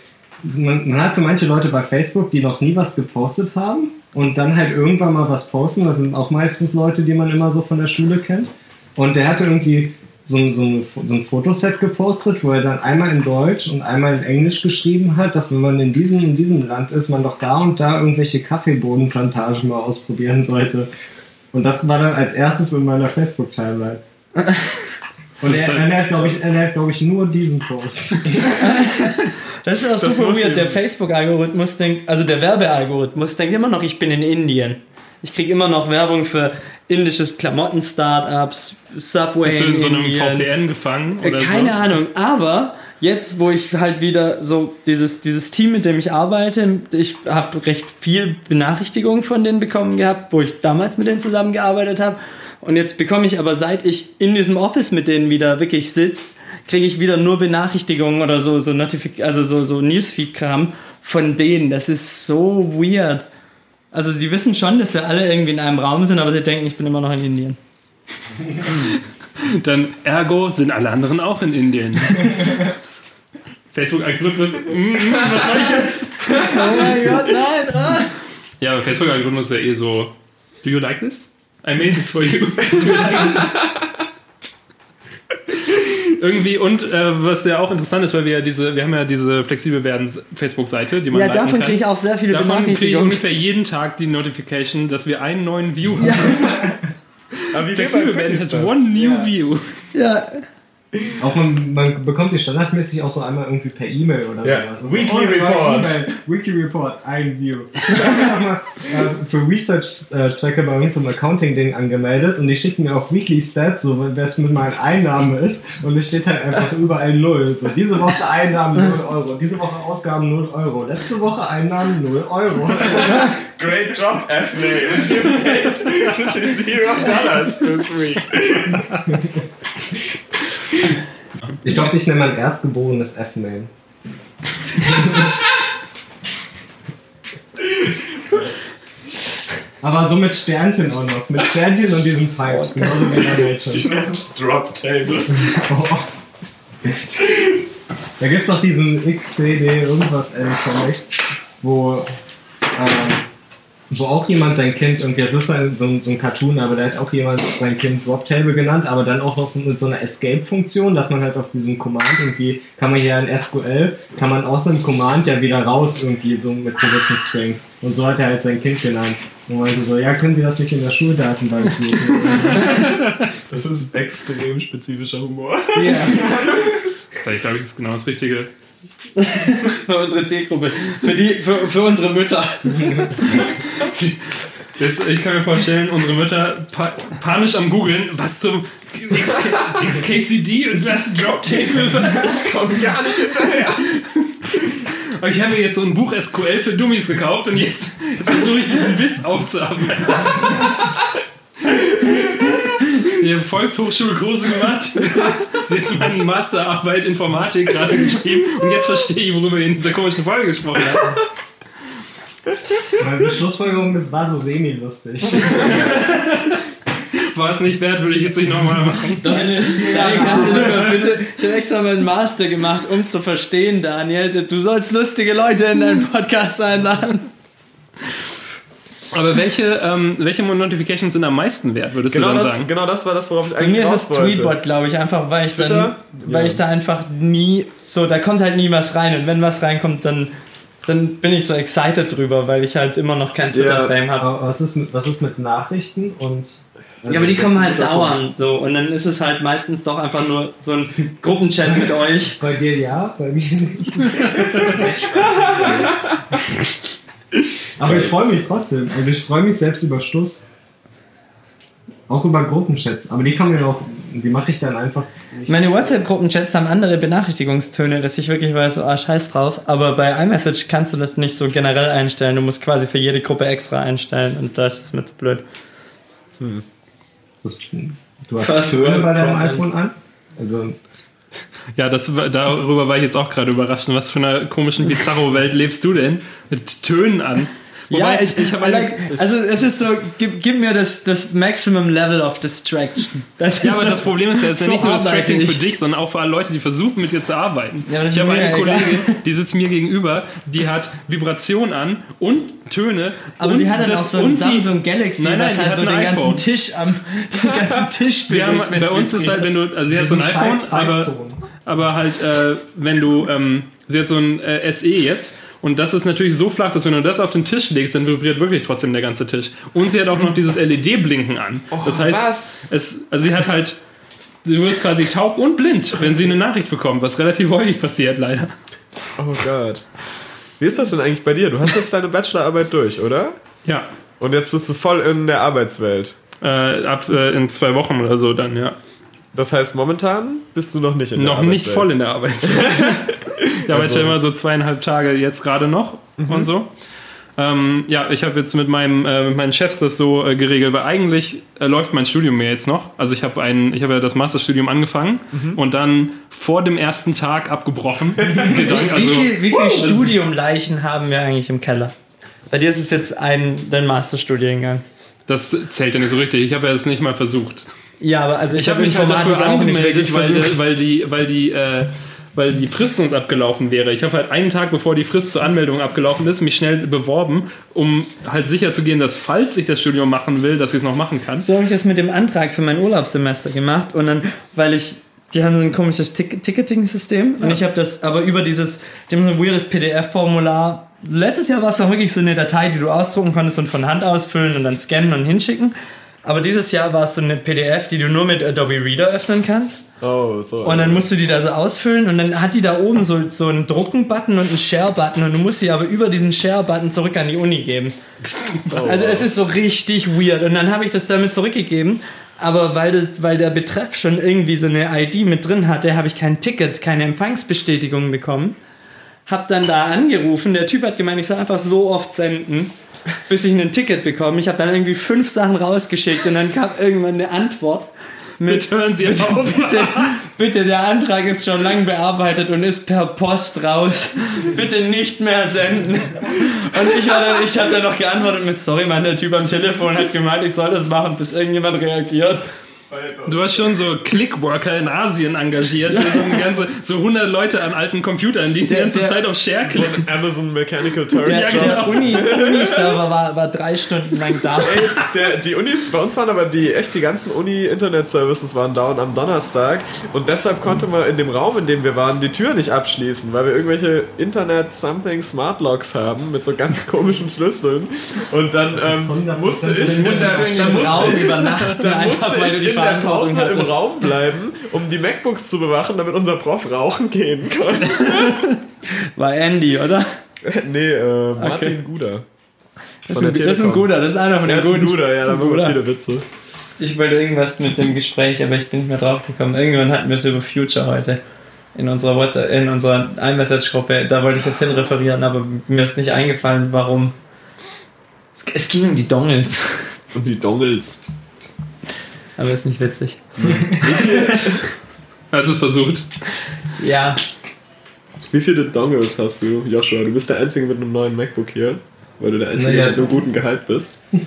man, man hat so manche Leute bei Facebook, die noch nie was gepostet haben und dann halt irgendwann mal was posten. Das sind auch meistens Leute, die man immer so von der Schule kennt. Und der hatte irgendwie so, ein- so, ein, so ein Fotoset gepostet, wo er dann einmal in Deutsch und einmal in Englisch geschrieben hat, dass wenn man in diesem, in diesem Land ist, man doch da und da irgendwelche Kaffeebohnenplantagen mal ausprobieren sollte. Und das war dann als erstes in meiner Facebook-Timeline. Und er, er hat, glaube ich, er glaub ich, nur diesen Post. Das ist auch Das super weird. Der Facebook-Algorithmus denkt, also der Werbealgorithmus denkt immer noch, ich bin in Indien. Ich kriege immer noch Werbung für indisches Klamotten-Startups, Subway Bist du in so einem Indien. VPN gefangen? Äh, Oder Keine so? Ahnung, aber jetzt, wo ich halt wieder so dieses, dieses Team, mit dem ich arbeite, ich habe recht viel Benachrichtigungen von denen bekommen gehabt, wo ich damals mit denen zusammengearbeitet habe. Und jetzt bekomme ich aber, seit ich in diesem Office mit denen wieder wirklich sitze, kriege ich wieder nur Benachrichtigungen oder so, so, Notifik also so, so Newsfeed-Kram von denen. Das ist so weird. Also sie wissen schon, dass wir alle irgendwie in einem Raum sind, aber sie denken, ich bin immer noch in Indien. Dann ergo sind alle anderen auch in Indien. Facebook-Algorithmus, mm, mm, was mache ich jetzt? Oh mein Gott, nein! Ah. Ja, aber Facebook-Algorithmus ist ja eh so, do you like this? I made this for you. Do you like this? Irgendwie und äh, was ja auch interessant ist, weil wir ja diese, wir haben ja diese flexibel werden Facebook-Seite, die man Ja, davon kriege ich auch sehr viele Davon kriege ich Benachrichtigungen. ungefähr jeden Tag die Notification, dass wir einen neuen View haben. Aber wie Flexibel werden has one new Ja. view. Ja, Auch man, man bekommt die standardmäßig auch so einmal irgendwie per E-Mail oder Ja. sowas. Weekly oh, Report. E-Mail. Weekly Report, ein View. Äh, für Research-Zwecke bei uns im Accounting-Ding angemeldet und die schicken mir auch Weekly Stats, so es mit meinen Einnahmen ist und es steht halt einfach überall null. So diese Woche Einnahmen 0 Euro, diese Woche Ausgaben 0 Euro, letzte Woche Einnahmen 0 Euro. Great job, F-Name. You made zero dollars this week. Ich glaube, ich nenne mein erstgeborenes F-Mail. Aber so mit Sternchen auch noch. Mit Sternchen und diesen Pipes. Genauso wie bei Ich nenne es Drop Table. Da gibt es auch diesen XCD irgendwas L-Comic, wo, ähm, wo auch jemand sein Kind, irgendwie, das ist ein, so, ein, so ein Cartoon, aber da hat auch jemand sein Kind Drop Table genannt, aber dann auch noch mit so einer Escape-Funktion, dass man halt auf diesem Command irgendwie, kann man hier in SQL, kann man aus einem Command ja wieder raus irgendwie, so mit gewissen Strings. Und so hat er halt sein Kind genannt. Und meinte so, ja, können Sie das nicht in der Schuldatenbank suchen? Das ist extrem spezifischer Humor. ja. Das ist, glaube ich, ist genau das Richtige. Für unsere Zielgruppe. Für, die, für, für unsere Mütter. Jetzt, ich kann mir vorstellen, unsere Mütter pa panisch am googeln, was zum XK XKCD und was Drop Table, was? Ich komme gar nicht hinterher. Ich habe mir jetzt so ein Buch SQL für Dummies gekauft und jetzt, jetzt versuche ich diesen Witz aufzuarbeiten. Ich habe Volkshochschulkurse gemacht, jetzt, jetzt meine Masterarbeit Informatik gerade geschrieben und jetzt verstehe ich, worüber wir in dieser komischen Folge gesprochen haben. Meine Schlussfolgerung, es war so semi-lustig. War es nicht wert, würde ich jetzt nicht nochmal machen. Daniel, Daniel kannst du nicht mal bitte. Ich habe extra meinen Master gemacht, um zu verstehen, Daniel. Du sollst lustige Leute in deinen Podcast einladen. Aber welche, ähm, welche Notifications sind am meisten wert, würdest Genau du dann das, sagen? genau das war das, worauf ich Bei eigentlich mir ist es. Tweetbot, glaube ich, einfach weil ich dann, weil ich da einfach nie, so, da kommt halt nie was rein und wenn was reinkommt, dann, dann bin ich so excited drüber, weil ich halt immer noch kein Twitter-Fame habe. Aber was ist, mit, was ist mit Nachrichten und. Ja, aber die Das kommen halt dauernd so und dann ist es halt meistens doch einfach nur so ein Gruppenchat mit euch. Bei dir ja, bei mir nicht. aber ich freue mich trotzdem. Also ich freue mich selbst über Schluss. Auch über Gruppenchats. Aber die kann mir auch. Die mache ich dann einfach. Nicht. Meine WhatsApp-Gruppenchats haben andere Benachrichtigungstöne, dass ich wirklich weiß, so, ah, scheiß drauf. Aber bei iMessage kannst du das nicht so generell einstellen. Du musst quasi für jede Gruppe extra einstellen und das ist mir zu blöd. Das, du hast Töne bei deinem iPhone an? Also Ja, das, darüber war ich jetzt auch gerade überrascht. Was für einer komischen Bizarro-Welt lebst du denn? Mit Tönen an. Wobei, ich, ich habe like, also es ist so, gib, gib mir das, das Maximum Level of Distraction. Das Ja, aber so, das Problem ist ja, es ist ja so nicht nur distracting für dich, sondern auch für alle Leute, die versuchen, mit dir zu arbeiten. Ja, ich habe eine ja. Kollegin, die sitzt mir gegenüber, die hat Vibration an und Töne. aber und die hat dann das, auch so ein Samsung Galaxy, Nein, nein, was die halt hat so ein den ganzen. Tisch am den ganzen Tisch haben, bei uns ist halt, wenn du, also sie hat so ein iPhone, aber, aber halt, äh, wenn du, ähm, sie hat so ein äh, SE jetzt und das ist natürlich so flach, dass wenn du das auf den Tisch legst, dann vibriert wirklich trotzdem der ganze Tisch. Und sie hat auch noch dieses LED-Blinken an. Das heißt, was? es, also sie hat halt, du wirst quasi taub und blind, wenn sie eine Nachricht bekommt, was relativ häufig passiert, leider. Oh Gott. Wie ist das denn eigentlich bei dir? Du hast jetzt deine Bachelorarbeit durch, oder? Ja, Und jetzt bist du voll in der Arbeitswelt. äh, ab äh, in zwei Wochen oder so dann, ja. Das heißt, momentan bist du noch nicht in der Noch nicht Arbeitswelt. voll in der Arbeitswelt. ich arbeite Also- ja immer so zweieinhalb Tage jetzt gerade noch und so. Ähm, ja, ich habe jetzt mit, meinem, äh, mit meinen Chefs das so äh, geregelt, weil eigentlich äh, läuft mein Studium ja jetzt noch. Also ich habe habe ja das Masterstudium angefangen und dann vor dem ersten Tag abgebrochen. Gedanken, also, wie viel, wie viel Studiumleichen haben wir eigentlich im Keller? Bei dir ist es jetzt ein, dein Masterstudiengang. das zählt ja nicht so richtig. Ich habe ja es nicht mal versucht. Ja, aber also ich, Ich habe mich halt dafür angemeldet, weil, weil die, weil die, äh, weil die Frist sonst abgelaufen wäre. Ich habe halt einen Tag, bevor die Frist zur Anmeldung abgelaufen ist, mich schnell beworben, um halt sicher zu gehen, dass falls ich das Studium machen will, dass ich es noch machen kann. So habe ich das mit dem Antrag für mein Urlaubssemester gemacht und dann, weil ich, die haben so ein komisches Tick Ticketing-System und ich habe das aber über dieses, die haben so ein weirdes PDF-Formular. Letztes Jahr war es noch wirklich so eine Datei, die du ausdrucken konntest und von Hand ausfüllen und dann scannen und hinschicken. Aber dieses Jahr war es so eine PDF, die du nur mit Adobe Reader öffnen kannst. Oh, so. Und dann musst du die da so ausfüllen und dann hat die da oben so, so einen Drucken-Button und einen Share-Button und du musst die aber über diesen Share-Button zurück an die Uni geben. Also es ist so richtig weird. Und dann habe ich das damit zurückgegeben. Aber weil, das, weil der Betreff schon irgendwie so eine ID mit drin hatte, habe ich kein Ticket, keine Empfangsbestätigung bekommen. Hab dann da angerufen. Der Typ hat gemeint, ich soll einfach so oft senden, bis ich ein Ticket bekomme. Ich habe dann irgendwie fünf Sachen rausgeschickt und dann kam irgendwann eine Antwort. Mit hören Sie auf. Bitte, bitte, der Antrag ist schon lang bearbeitet und ist per Post raus. Bitte nicht mehr senden. Und ich, dann, ich habe dann noch geantwortet mit, sorry, Mann, der Typ am Telefon hat gemeint, ich soll das machen, bis irgendjemand reagiert. Du hast schon so Clickworker in Asien engagiert, so, ganze, so 100 Leute an alten Computern, die die ganze der- Zeit auf Share so klicken. ein Amazon Mechanical Turk Der, Job. der Uni- Uni-Server war, war drei Stunden lang da. Ey, der, die Uni, bei uns waren aber die echt die ganzen Uni-Internet-Services waren down am Donnerstag und deshalb konnte man in dem Raum, in dem wir waren, die Tür nicht abschließen, weil wir irgendwelche Internet-Something Smart Locks haben mit so ganz komischen Schlüsseln und dann ähm, 100% musste ich, dann, dann diesem Raum musste, übernachten, dann einfach musste weil du ich Verantwortung Pause im. Raum bleiben, um die MacBooks zu bewachen, damit unser Prof rauchen gehen konnte. War Andy, oder? nee, äh, Martin Okay. Guder. Das ist, ein, das ist ein guter, das ist einer von Der den guten. Guder, ja, da guter. viele Witze. Ich wollte irgendwas mit dem Gespräch, aber ich bin nicht mehr drauf gekommen. Irgendwann hatten wir es über Future heute. In unserer WhatsApp, in unserer iMessage-Gruppe. Da wollte ich jetzt hin referieren, aber mir ist nicht eingefallen, warum. Es, es ging um die Dongles. Und die Dongles. Aber ist nicht witzig. Hast du es versucht? Ja, Wie viele Dongles hast du, Joshua? Du bist der Einzige mit einem neuen MacBook hier, weil du der Einzige Naja, mit einem guten Gehalt bist.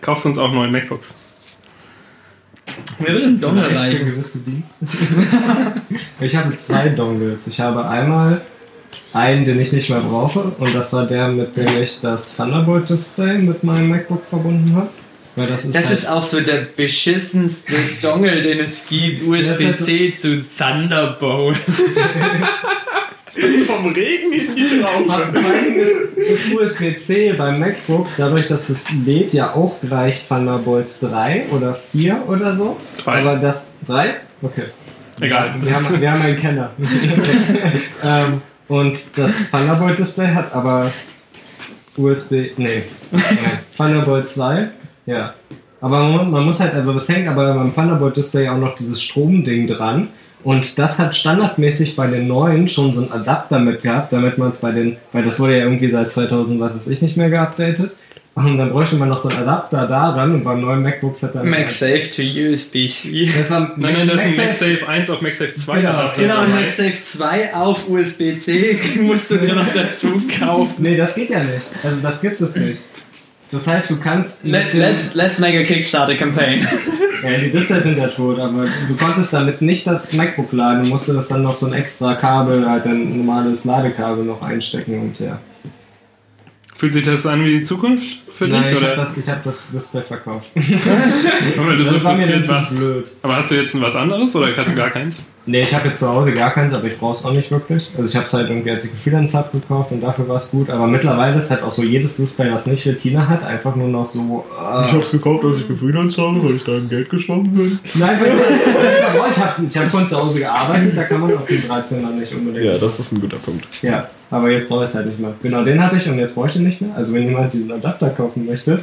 Kaufst uns auch neue MacBooks. mir wird ein Dongle reichen. gewisse Dienste. ich habe zwei Dongles. Ich habe einmal einen, den ich nicht mehr brauche, und das war der, mit dem ich das Thunderbolt-Display mit meinem MacBook verbunden habe. Weil das ist, Das halt, ist auch so der beschissenste Dongle, den es gibt. USB-C zu Thunderbolt. Vom Regen in die Vor Traufe. allen Dingen ist das USB-C beim MacBook, dadurch, dass es lädt, ja auch gleich Thunderbolt 3 oder 4 oder so. Drei. Aber das 3? Okay. Egal. Wir haben, wir haben einen Kenner. ähm, und das Thunderbolt-Display hat aber USB. Nee. Nein, Thunderbolt 2. Ja. Aber man, man muss halt, also das hängt aber beim Thunderbolt-Display auch noch dieses Stromding dran. Und das hat standardmäßig bei den neuen schon so einen Adapter mit gehabt, damit man es bei den, weil das wurde ja irgendwie seit 2000, was weiß ich, nicht mehr geupdatet. Und dann bräuchte man noch so einen Adapter da dran und beim neuen MacBooks hat dann. MagSafe to USB-C. Das war Nein, nein, das ist ein MagSafe- MagSafe 1 auf MagSafe 2 Genau, Adapter. Genau, und dabei. MagSafe 2 auf USB-C musst du dir noch dazu kaufen. Nee, das geht ja nicht. Also das gibt es nicht. Das heißt, du kannst. Let, let's, let's make a Kickstarter campaign. ja, die Displays sind ja tot, aber du konntest damit nicht das MacBook laden. Du musstest das dann noch so ein extra Kabel, halt ein normales Ladekabel noch einstecken und ja. Fühlt sich das an wie die Zukunft für Nein, dich? ich Oder? habe das, ich hab das Display verkauft. weil du so das dann frustriert warst. blöd. Aber hast du jetzt was anderes oder hast du gar keins? Nee, ich habe jetzt zu Hause gar keins, aber ich brauche es auch nicht wirklich. Also ich habe es halt irgendwie als ich Freelance habe gekauft und dafür war es gut. Aber mittlerweile ist halt auch so jedes Display, was nicht Retina hat, einfach nur noch so. äh, Ich hab's gekauft, als ich gefreelanced habe, weil ich da im Geld geschwommen bin. Nein, weil ich habe ich hab von zu Hause gearbeitet, da kann man auf den 13er nicht unbedingt. Ja, das ist ein guter Punkt. Ja, aber jetzt brauche ich es halt nicht mehr. Genau, den hatte ich und jetzt brauche ich den nicht mehr. Also wenn jemand diesen Adapter kaufen möchte,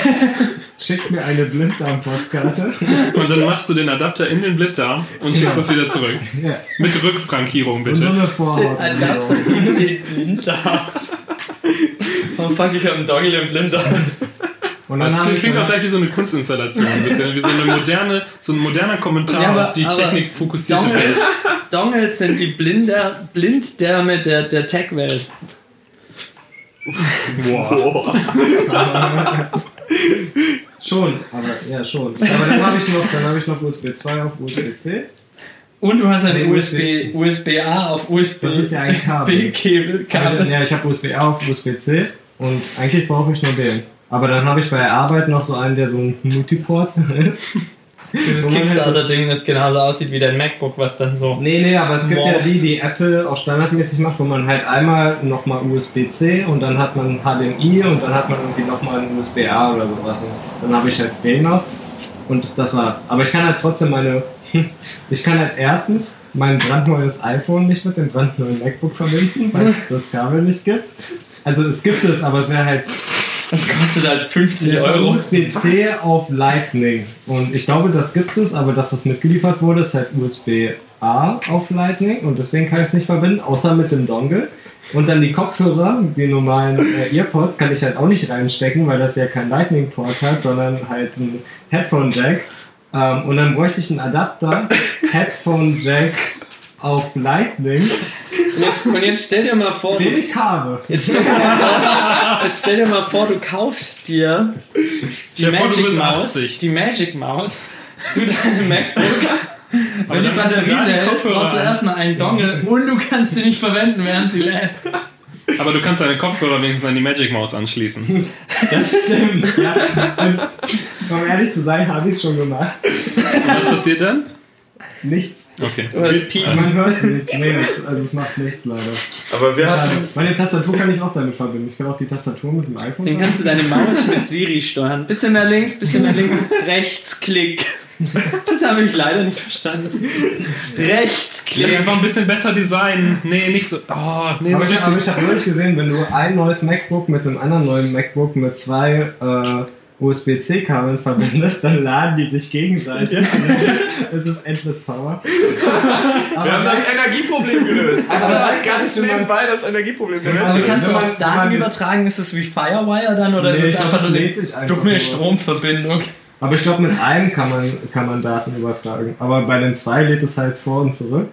schickt mir eine Blinddarm-Postkarte. Und dann machst du den Adapter in den Blinddarm und schickst es wieder zurück. Ja. Mit Rückfrankierung Und so bitte. eine Vorhaut. Adapter in den Blinddarm. Oh fuck, ich einen Dongle im Blinddarm. Und dann Das klingt, auch gleich wie so eine Kunstinstallation, ein bisschen wie so eine moderne, so ein moderner Kommentar Ja, aber- auf die Technik fokussierte Welt. Dongles, Dongles sind die Blinder, Blinddärme der, der Tech-Welt. Boah. schon, aber ja schon. Aber dann habe ich noch, dann habe ich noch USB 2 auf USB-C. Und du hast ein Nee, USB, USB-A auf USB. Das ist ja ein Kabel. B-Kabel. Kabel. Ja, ich habe USB-A auf USB-C und eigentlich brauche ich nur den. Aber dann habe ich bei der Arbeit noch so einen, der so ein Multiport ist. Dieses halt Kickstarter-Ding, das genauso aussieht wie dein MacBook, was dann so. Nee, nee, aber es gibt ja Morpht. die, die Apple auch standardmäßig macht, wo man halt einmal nochmal USB-C und dann hat man HDMI und dann hat man irgendwie nochmal ein USB-A oder sowas. Und dann habe ich halt den noch und das war's. Aber ich kann halt trotzdem meine. Ich kann halt erstens mein brandneues iPhone nicht mit dem brandneuen MacBook verbinden, weil es das Kabel nicht gibt. Also es gibt es, aber es wäre halt Das kostet halt 50 das Euro. USB-C auf Lightning. Und ich glaube, das gibt es, aber das, was mitgeliefert wurde, ist halt USB-A auf Lightning. Und deswegen kann ich es nicht verbinden, außer mit dem Dongle. Und dann die Kopfhörer, die normalen äh, Earpods, kann ich halt auch nicht reinstecken, weil das ja kein Lightning-Port hat, sondern halt ein Headphone-Jack. Ähm, und dann bräuchte ich einen Adapter, Headphone-Jack auf Lightning, Und jetzt, und jetzt stell dir mal vor, den ich habe. jetzt stell, dir mal vor jetzt stell dir mal vor, du kaufst dir die Stell vor, Magic Maus, 80. die Magic Maus zu deinem MacBook. Wenn die Batterie leer ist, brauchst du erstmal einen Dongle und du kannst sie nicht verwenden, während sie lädt. Aber du kannst deine Kopfhörer wenigstens an die Magic Maus anschließen. Das stimmt. Ja. Und um ehrlich zu sein, habe ich es schon gemacht. Und was passiert dann? Nichts. Okay. Du hast Piepen. Man hört nichts. Nee, das, also es macht nichts leider. Aber wir hatten. Meine Tastatur kann ich auch damit verbinden. Ich kann auch die Tastatur mit dem iPhone. Den kannst du deine Maus mit Siri steuern. Bisschen mehr links, bisschen mehr links. Rechtsklick. Das habe ich leider nicht verstanden. Rechtsklick. Einfach ein bisschen besser designen. Nee, nicht so. Oh, nee, so Aber ich, aber ich habe neulich gesehen, wenn du ein neues MacBook mit einem anderen neuen MacBook mit zwei äh, USB-C-Kabeln verbindest, dann laden die sich gegenseitig. Das ist Endless Power. wir haben das Energieproblem gelöst. Aber halt ganz nebenbei das Energieproblem gelöst. Aber kannst du man- Daten übertragen? Ist es wie Firewire dann oder Nee, ist es einfach das nur sich eine dumme. Stromverbindung? Aber ich glaube, mit einem kann man, kann man Daten übertragen. Aber bei den zwei lädt es halt vor und zurück.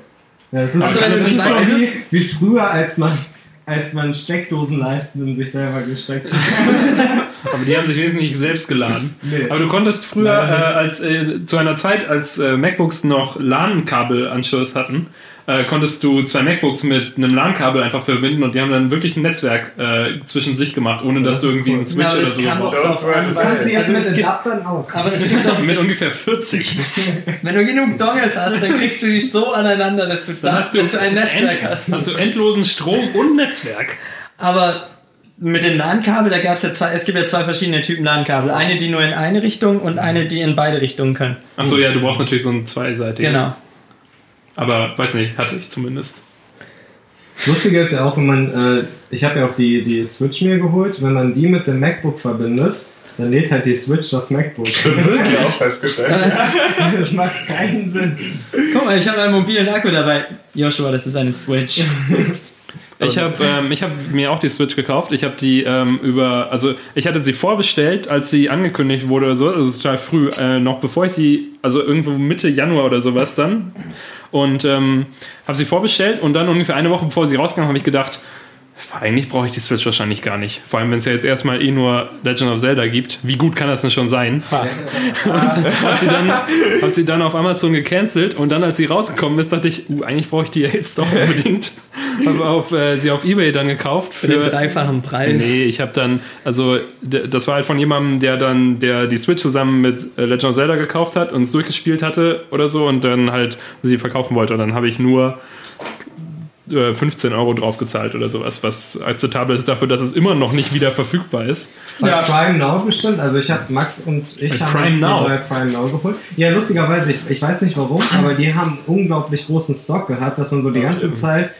Ja, es ist, so, es wenn ist es so zwei wie, wie früher, als man, als man Steckdosenleisten in sich selber gesteckt hat. Aber die haben sich wesentlich selbst geladen. Nee. Aber du konntest früher, äh, als äh, zu einer Zeit, als äh, MacBooks noch LAN-Kabelanschluss hatten, äh, konntest du zwei MacBooks mit einem LAN-Kabel einfach verbinden und die haben dann wirklich ein Netzwerk äh, zwischen sich gemacht, ohne dass Das du ist irgendwie cool. einen Switch oder das so brauchst. Das war- das es, also es gibt, auch. aber es gibt doch, Mit ungefähr 40. wenn du genug Dongles hast, dann kriegst du die so aneinander, dass du, Dann da, hast du, dass du ein Netzwerk end, hast. hast du endlosen Strom und Netzwerk. Aber mit den LAN-Kabel, da gab es ja zwei, es gibt ja zwei verschiedene Typen LAN-Kabel. Eine, die nur in eine Richtung und eine, die in beide Richtungen können. Achso, ja, du brauchst natürlich so ein zweiseitiges. Genau. Aber weiß nicht, hatte ich zumindest. Das Lustige ist ja auch, wenn man, äh, ich habe ja auch die, die Switch mir geholt, wenn man die mit dem MacBook verbindet, dann lädt halt die Switch das MacBook. Das haben wir auch festgestellt. das macht keinen Sinn. Guck mal, ich habe einen mobilen Akku dabei. Joshua, das ist eine Switch. Ich habe ähm, ich hab mir auch die Switch gekauft. Ich habe die ähm, über, also ich hatte sie vorbestellt, als sie angekündigt wurde oder so, also total früh, äh, noch bevor ich die, also irgendwo Mitte Januar oder sowas dann. Und ähm, habe sie vorbestellt und dann ungefähr eine Woche bevor sie rauskam, habe ich gedacht, eigentlich brauche ich die Switch wahrscheinlich gar nicht. Vor allem, wenn es ja jetzt erstmal eh nur Legend of Zelda gibt. Wie gut kann das denn schon sein? habe sie, dann, hab sie dann auf Amazon gecancelt und dann, als sie rausgekommen ist, dachte ich, uh, eigentlich brauche ich die ja jetzt doch unbedingt. Habe auf, äh, sie auf Ebay dann gekauft Für den dreifachen Preis. Nee, ich habe dann, also das war halt von jemandem, der dann, der die Switch zusammen mit äh, Legend of Zelda gekauft hat und es durchgespielt hatte oder so und dann halt sie verkaufen wollte. Und dann habe ich nur äh, 15 Euro drauf gezahlt oder sowas, was akzeptabel ist dafür, dass es immer noch nicht wieder verfügbar ist. Bei Ja. Prime Now bestimmt. Also ich habe Max und ich Bei haben Prime Now? neue Prime Now geholt. Ja, lustigerweise, ich, ich weiß nicht warum, aber die haben unglaublich großen Stock gehabt, dass man so die ganze. Zeit.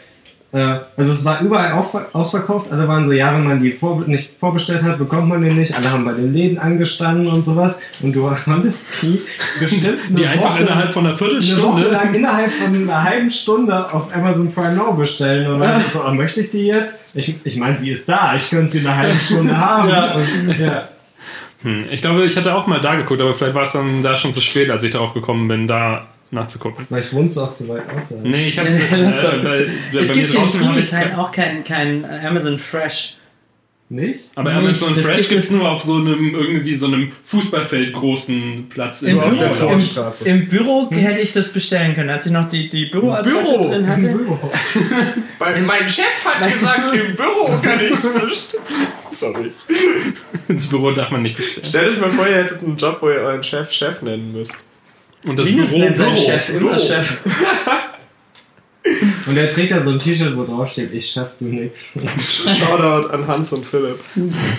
Äh, also es war überall auf, ausverkauft. Alle waren so, ja, wenn man die vor, nicht vorbestellt hat, bekommt man den nicht. Alle haben bei den Läden angestanden und sowas. Und du konntest die bestimmt Die einfach Woche, innerhalb von einer eine Woche Viertelstunde. lang innerhalb von einer halben Stunde auf Amazon Prime Now bestellen. Und dann so, oh, möchte ich die jetzt? Ich, ich meine, sie ist da. Ich könnte sie in einer halben Stunde haben. Ja. Und, ja. Hm, ich glaube, ich hatte auch mal da geguckt, aber vielleicht war es dann da schon zu spät, als ich darauf gekommen bin, da nachzugucken. Vielleicht wohnst du auch zu weit außerhalb. Nee, ich habe es. Ja, Äh, weil- Es bei mir gibt hier in draußen habe ich Friedrichshain auch kein, kein Amazon Fresh. Nicht? Aber Nicht, Amazon das Fresh gibt gibt es es- nur auf so einem irgendwie so einem Fußballfeld großen Platz Im auf der Büro, Torstraße. im, Im Büro hätte ich das bestellen können, als ich noch die, die Büroadresse Büro. drin Im hatte. Büro. Weil mein Chef hat gesagt, im Büro kann ich es bestellen. Sorry. ins Büro darf man nicht bestellen. Stellt euch mal vor, ihr hättet einen Job, wo ihr euren Chef Chef nennen müsst. Und das Linus Büro, nennt seinen Büro. Chef immer Büro. Chef. Und er trägt da so ein T-Shirt, wo drauf steht, ich schaff du nix. Shoutout an Hans und Philipp.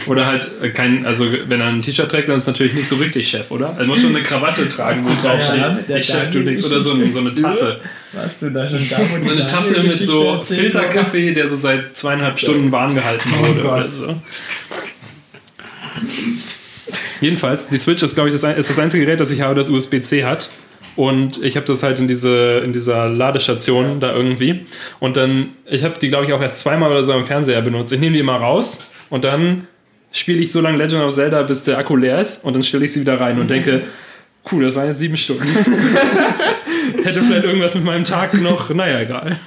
Oder halt äh, kein, also wenn er ein T-Shirt trägt, dann ist es natürlich nicht so richtig Chef, oder? Er muss schon eine Krawatte tragen, wo drauf steht, ich Chef, du nix. Oder so, ein, so eine Tasse. Warst du da schon da? So eine Tasse mit so wurde? Filterkaffee, der so seit zweieinhalb Stunden warm gehalten wurde Gott. oder so. Jedenfalls, die Switch ist, glaube ich, das, ist das einzige Gerät, das ich habe, das USB-C hat. Und ich habe das halt in, diese, in dieser Ladestation da irgendwie. Und dann, ich habe die, glaube ich, auch erst zweimal oder so am Fernseher benutzt. Ich nehme die immer raus und dann spiele ich so lange Legend of Zelda, bis der Akku leer ist. Und dann stelle ich sie wieder rein und denke, cool, das waren jetzt sieben Stunden. Hätte vielleicht irgendwas mit meinem Tag noch, naja, egal.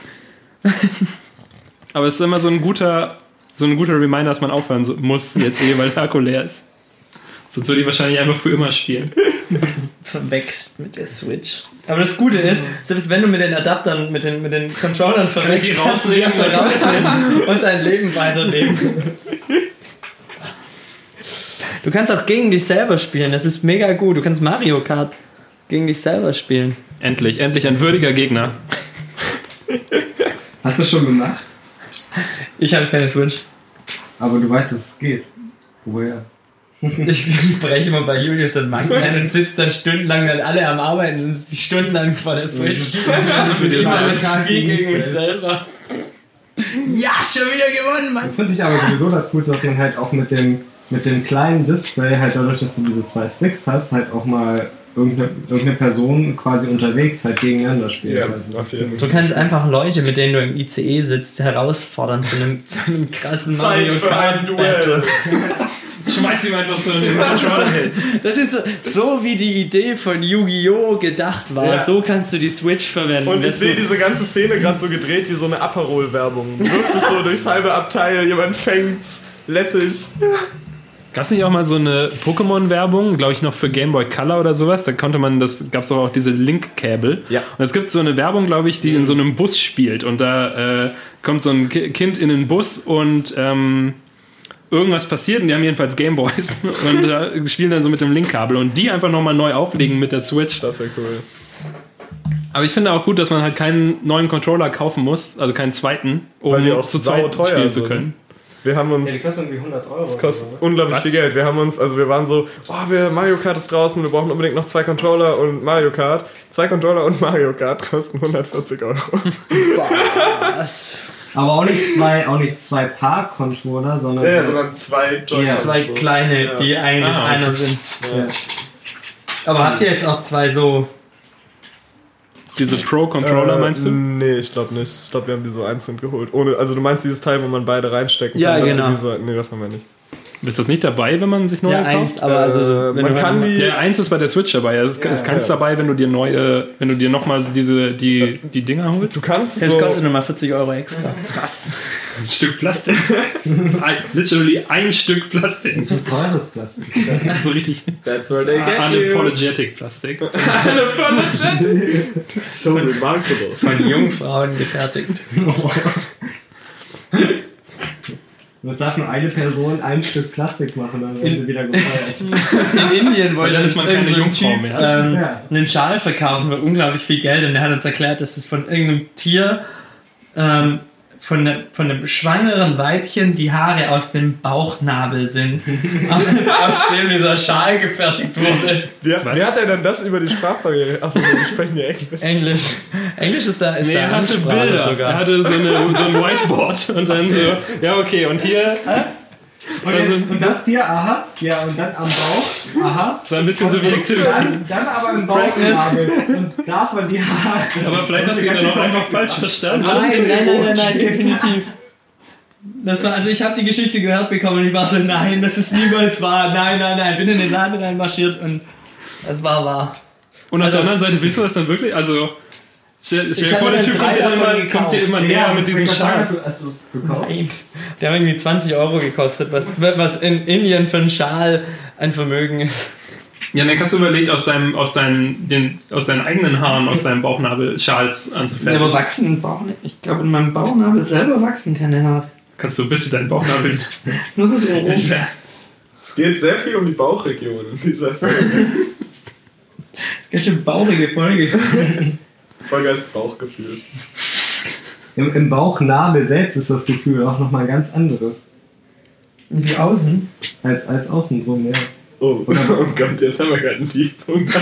Aber es ist immer so ein guter, so ein guter Reminder, dass man aufhören muss, jetzt eh, weil der Akku leer ist. Sonst würde ich wahrscheinlich einfach für immer spielen. verwechselt mit der Switch. Aber das Gute ist, selbst wenn du mit den Adaptern, mit den, mit den Controllern verwechselst, kannst du die einfach rausnehmen und dein Leben weiterleben. Du kannst auch gegen dich selber spielen, das ist mega gut. Du kannst Mario Kart gegen dich selber spielen. Endlich, endlich ein würdiger Gegner. Hast du schon gemacht? Ich habe keine Switch. Aber du weißt, dass es geht. Woher? Ich breche immer bei Julius und Max ein und sitze dann stundenlang, wenn alle am Arbeiten sind, sitze ich stundenlang vor der Switch. mit Immer selbst. ein Spiel gegen mich selber. Ja, schon wieder gewonnen, Mann! Das finde ich aber sowieso das Gute, dass man halt auch mit dem, mit dem kleinen Display, halt dadurch, dass du diese zwei Sticks hast, halt auch mal irgendeine, irgendeine Person quasi unterwegs halt gegeneinander spielt. Ja, Also Du kannst einfach Leute, mit denen du im ICE sitzt, herausfordern zu einem, zu einem krassen Mario Kart Battle. Schmeiß ihm einfach so in den Das ist so, so wie die Idee von Yu-Gi-Oh! gedacht war. Ja. So kannst du die Switch verwenden. Und ich sehe diese ganze Szene gerade so gedreht wie so eine Aperol-Werbung. Du wirfst es so durchs halbe Abteil, jemand fängt's, lässig. Gab es nicht auch mal so eine Pokémon-Werbung, glaube ich, noch für Game Boy Color oder sowas? Da konnte man, das gab es auch diese Link-Cable. Ja. Und es gibt so eine Werbung, glaube ich, die in so einem Bus spielt. Und da äh, kommt so ein Ki- Kind in den Bus und ähm, irgendwas passiert. Und die haben jedenfalls Game Boys und äh, spielen dann so mit dem Link-Kabel. Und die einfach nochmal neu auflegen mit der Switch. Das wäre cool. Aber ich finde auch gut, dass man halt keinen neuen Controller kaufen muss, also keinen zweiten, um Weil die auch zu zweit spielen zu sind. können. Wir haben Ja, die uns. kosten irgendwie 100 Euro. Das kostet oder ne? unglaublich Was? viel Geld. Wir haben uns, also wir waren so, oh, wir, Mario Kart ist draußen, wir brauchen unbedingt noch zwei Controller und Mario Kart. Zwei Controller und Mario Kart kosten 140 Euro. Was? Aber auch nicht zwei, auch nicht zwei Paar-Controller, sondern. Ja, sondern zwei. Ja, Zwei so. kleine, Ja. die eigentlich Ah, okay. einer sind. Ja. Aber habt ihr jetzt auch zwei so. Diese Pro-Controller, Äh, meinst du? Nee, ich glaube nicht. Ich glaube, wir haben die so einzeln geholt. Ohne, also du meinst dieses Teil, wo man beide reinstecken Ja, kann? dass genau. So, nee, das haben wir nicht. Ist das nicht dabei, wenn man sich neue Ja, kauft? eins, aber also. Äh, wenn man du kann die... Ja, eins ist bei der Switch dabei. Es Ja, ist keins ja. dabei, wenn du dir neue, wenn du dir nochmal diese, die, die Dinger holst. Du kannst Das so... kostet nochmal 40 Euro extra. Krass. Das ist ein Stück Plastik. Das ist ein, literally ein Stück Plastik. Das ist teures Plastik. So richtig That's where they get you. unapologetic Plastik. So remarkable. Von Jungfrauen gefertigt. Das darf nur eine Person ein Stück Plastik machen, dann werden sie wieder gefeiert. In Indien wollte dann ist man keine Jungfrau typ, mehr. Ähm, Ja. einen Schal verkaufen für unglaublich viel Geld und der hat uns erklärt, dass es von irgendeinem Tier, ähm, von, ne, von einem schwangeren Weibchen die Haare aus dem Bauchnabel sind, aus dem dieser Schal gefertigt wurde. Wer, Was? wer hat denn dann das über die Sprachbarriere? Achso, wir sprechen ja Englisch. Englisch. Englisch ist da, ist Nee, da er hatte Bilder. sogar. Er hatte so, eine, so ein Whiteboard und dann so, ja, okay, und hier Und, Also- jetzt- und das Tier, aha, ja, und dann am Bauch, aha. so ein bisschen so wie Activity. Dann, dann aber im Bauchnabel und davon die Haare. Aber vielleicht hast du ihn dann auch einfach falsch verstanden. Nein, nein, nein, nein, nein, definitiv. Das war, also ich habe die Geschichte gehört bekommen und ich war so, nein, das ist niemals wahr. Nein, nein, nein. Bin in den Laden reinmarschiert und es war wahr. Und auf Also- der anderen Seite, willst du das dann wirklich? Also, stell, stell Ich dir vor, habe der Typ kommt dir, immer, kommt dir gekauft. immer näher mit diesem Schal. Hast du, hast du es gekauft? Nein. Der hat irgendwie 20 Euro gekostet, was, was in Indien für einen Schal ein Vermögen ist. Ja, dann hast du überlegt, aus, deinem, aus, deinen, den, aus deinen eigenen Haaren, aus deinem Bauchnabel Schals anzufertigen. wachsen Bauch, ich glaube in meinem Bauchnabel selber wachsen keine Haare. Kannst du bitte deinen Bauchnabel Nur so rum. entfernen? Es geht sehr viel um die Bauchregion in dieser Folge. Ganz schön bauchige Folge. Folge heißt Bauchgefühl. Im, Im Bauchnabel selbst ist das Gefühl auch nochmal ganz anderes. Wie außen? Als, als außen drum, ja. Oh, oh Gott, jetzt haben wir gerade einen Tiefpunkt.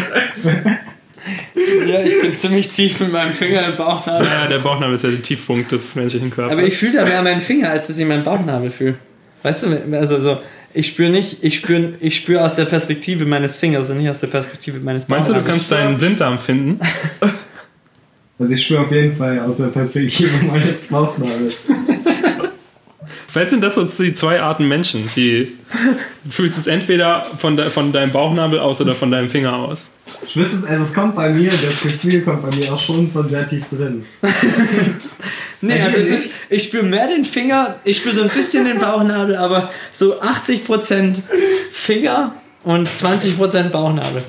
Ja, ich bin ziemlich tief mit meinem Finger im Bauchnabel. Ja, der Bauchnabel ist ja der Tiefpunkt des menschlichen Körpers. Aber ich fühle da mehr meinen Finger, als dass ich meinen Bauchnabel fühle. Weißt du, also so, ich spüre nicht, ich spüre ich spür aus der Perspektive meines Fingers und nicht aus der Perspektive meines Meinst du, du Bauchnabels. kannst deinen Blinddarm finden? Also ich spüre auf jeden Fall aus der Perspektive meines Bauchnabels. Vielleicht sind das so die zwei Arten Menschen, die du fühlst es entweder von, de, von deinem Bauchnabel aus oder von deinem Finger aus. Ich wüsste es, also es kommt bei mir, das Gefühl kommt bei mir auch schon von sehr tief drin. Nee, also es ist, ich spüre mehr den Finger, ich spüre so ein bisschen den Bauchnabel, aber so 80% Finger und 20% Bauchnabel.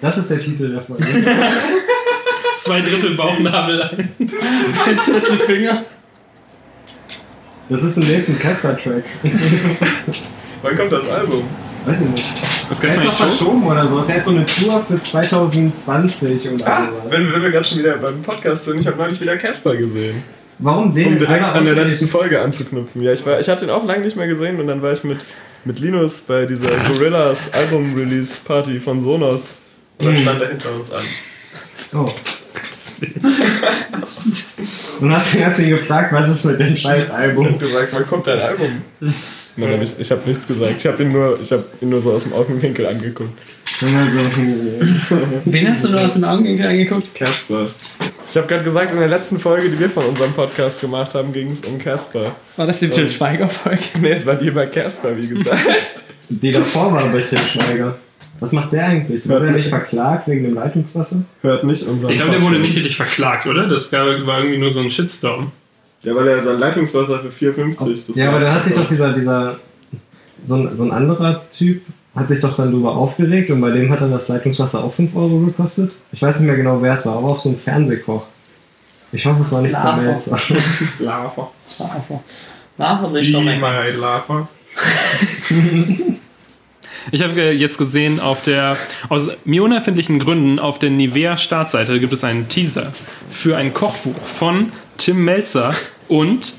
Das ist der Titel der Folge. Zwei Drittel Bauchnabel. Ein Drittel Finger. Das ist im nächsten Casper-Track. Wann kommt das Album? weiß ich nicht. Das kannst du es auch nicht verschoben oder so. Er hat so eine Tour für 2020 oder Ah, sowas. wenn, wenn wir gerade schon wieder beim Podcast sind, ich habe neulich wieder Casper gesehen. Warum sehen Um wir direkt an der letzten Folge anzuknüpfen. Ja, ich, war- ich habe den auch lange nicht mehr gesehen und dann war ich mit, mit Linus bei dieser Gorillas Album-Release-Party von Sonos. Und dann stand er hinter uns an. Oh. Und hast du erst ihn gefragt, was ist mit dem scheiß Ich habe Album? gesagt, wann kommt dein Album? Hab ich ich habe nichts gesagt. Ich habe ihn, nur- ich hab ihn nur so aus dem Augenwinkel angeguckt. Wen hast du nur aus dem Augenwinkel angeguckt? Casper. Ich habe gerade gesagt, in der letzten Folge, die wir von unserem Podcast gemacht haben, ging es um Casper. War das die Til Schweiger-Folge? Nee, es war die über Casper, wie gesagt. Die davor war bei Tim Schweiger. Was macht der eigentlich? Wurde er nicht verklagt wegen dem Leitungswasser? Hört nicht unseren Ich glaube, der wurde nicht richtig verklagt, oder? Das war irgendwie nur so ein Shitstorm. Ja, weil er sein Leitungswasser für 4,50. das ja, aber dann hat sich doch dieser, dieser so ein, so ein anderer Typ hat sich doch dann darüber aufgeregt und bei dem hat er das Leitungswasser auch 5 Euro gekostet. Ich weiß nicht mehr genau, wer es war, aber auch so ein Fernsehkoch. Ich hoffe, es war nicht Lava. Zermelzer. Lava. Lava. Lava riecht doch Lava. Ich habe jetzt gesehen, auf der, aus mir unerfindlichen Gründen, auf der Nivea Startseite gibt es einen Teaser für ein Kochbuch von Tim Melzer und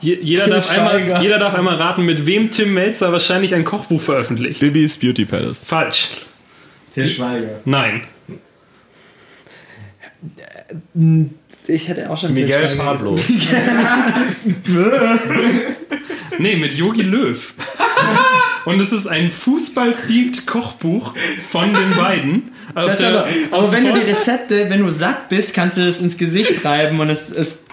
jeder darf, einmal, jeder darf einmal raten, mit wem Tim Melzer wahrscheinlich ein Kochbuch veröffentlicht. Bibis Beauty Palace. Falsch. Til Schweiger. Nein. Ich hätte auch schon Miguel Pablo. Nee, mit Yogi Löw. Und es ist ein Fußball-themed Kochbuch von den beiden. Auf Das aber, aber wenn du die Rezepte, wenn du satt bist, kannst du das ins Gesicht reiben und es, es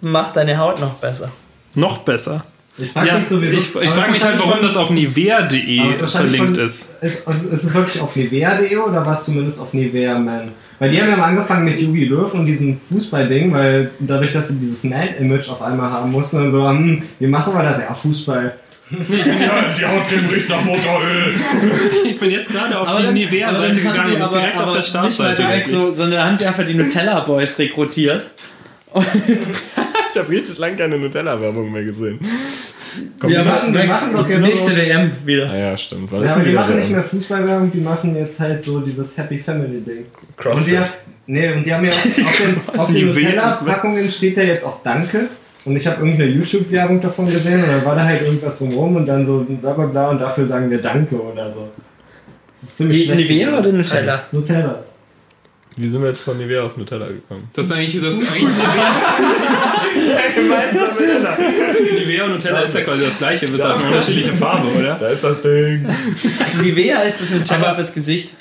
macht deine Haut noch besser. noch besser. Ich frage Ja, mich sowieso. ich, ich frage mich halt, warum von- das auf nivea.de verlinkt von- ist. Ist, ist es wirklich auf Nivea.de oder war es zumindest auf Nivea Man? Weil die haben ja mal angefangen mit Yugi Löw und diesem Fußballding, weil dadurch, dass sie dieses Man-Image auf einmal haben mussten und so, hm, wie machen wir das? Ja, Fußball. die Hautcreme riecht nach Motoröl. Ich bin jetzt gerade auf die Nivea-Seite gegangen und ist direkt auf der Startseite. Nicht mal direkt so, sondern da haben sie einfach die Nutella Boys rekrutiert. Ich habe richtig lange keine Nutella-Werbung mehr gesehen. Wir machen, wir machen doch die jetzt nächste so, WM wieder. Ah ja, stimmt. Wann ja, wieder machen nicht Werbung? mehr Fußballwerbung, die machen jetzt halt so dieses Happy Family Ding. Und die, Crossfit. hat, nee, und die haben ja auf den, auf den? Nutella-Packungen steht ja jetzt auch Danke. Und ich habe irgendeine YouTube-Werbung davon gesehen und dann war da halt irgendwas drumherum und dann so bla bla bla und dafür sagen wir Danke oder so. Das ist ziemlich Die schlecht Nivea oder Nutella? Ist Nutella. Wie sind wir jetzt von Nivea auf Nutella gekommen? Das ist eigentlich, das eigentlich Gemeinsame Nenner. Nivea und Nutella ist ja quasi das gleiche, bis auf eine unterschiedliche Farbe, oder? Da ist das Ding. Nivea ist das Nutella fürs Gesicht.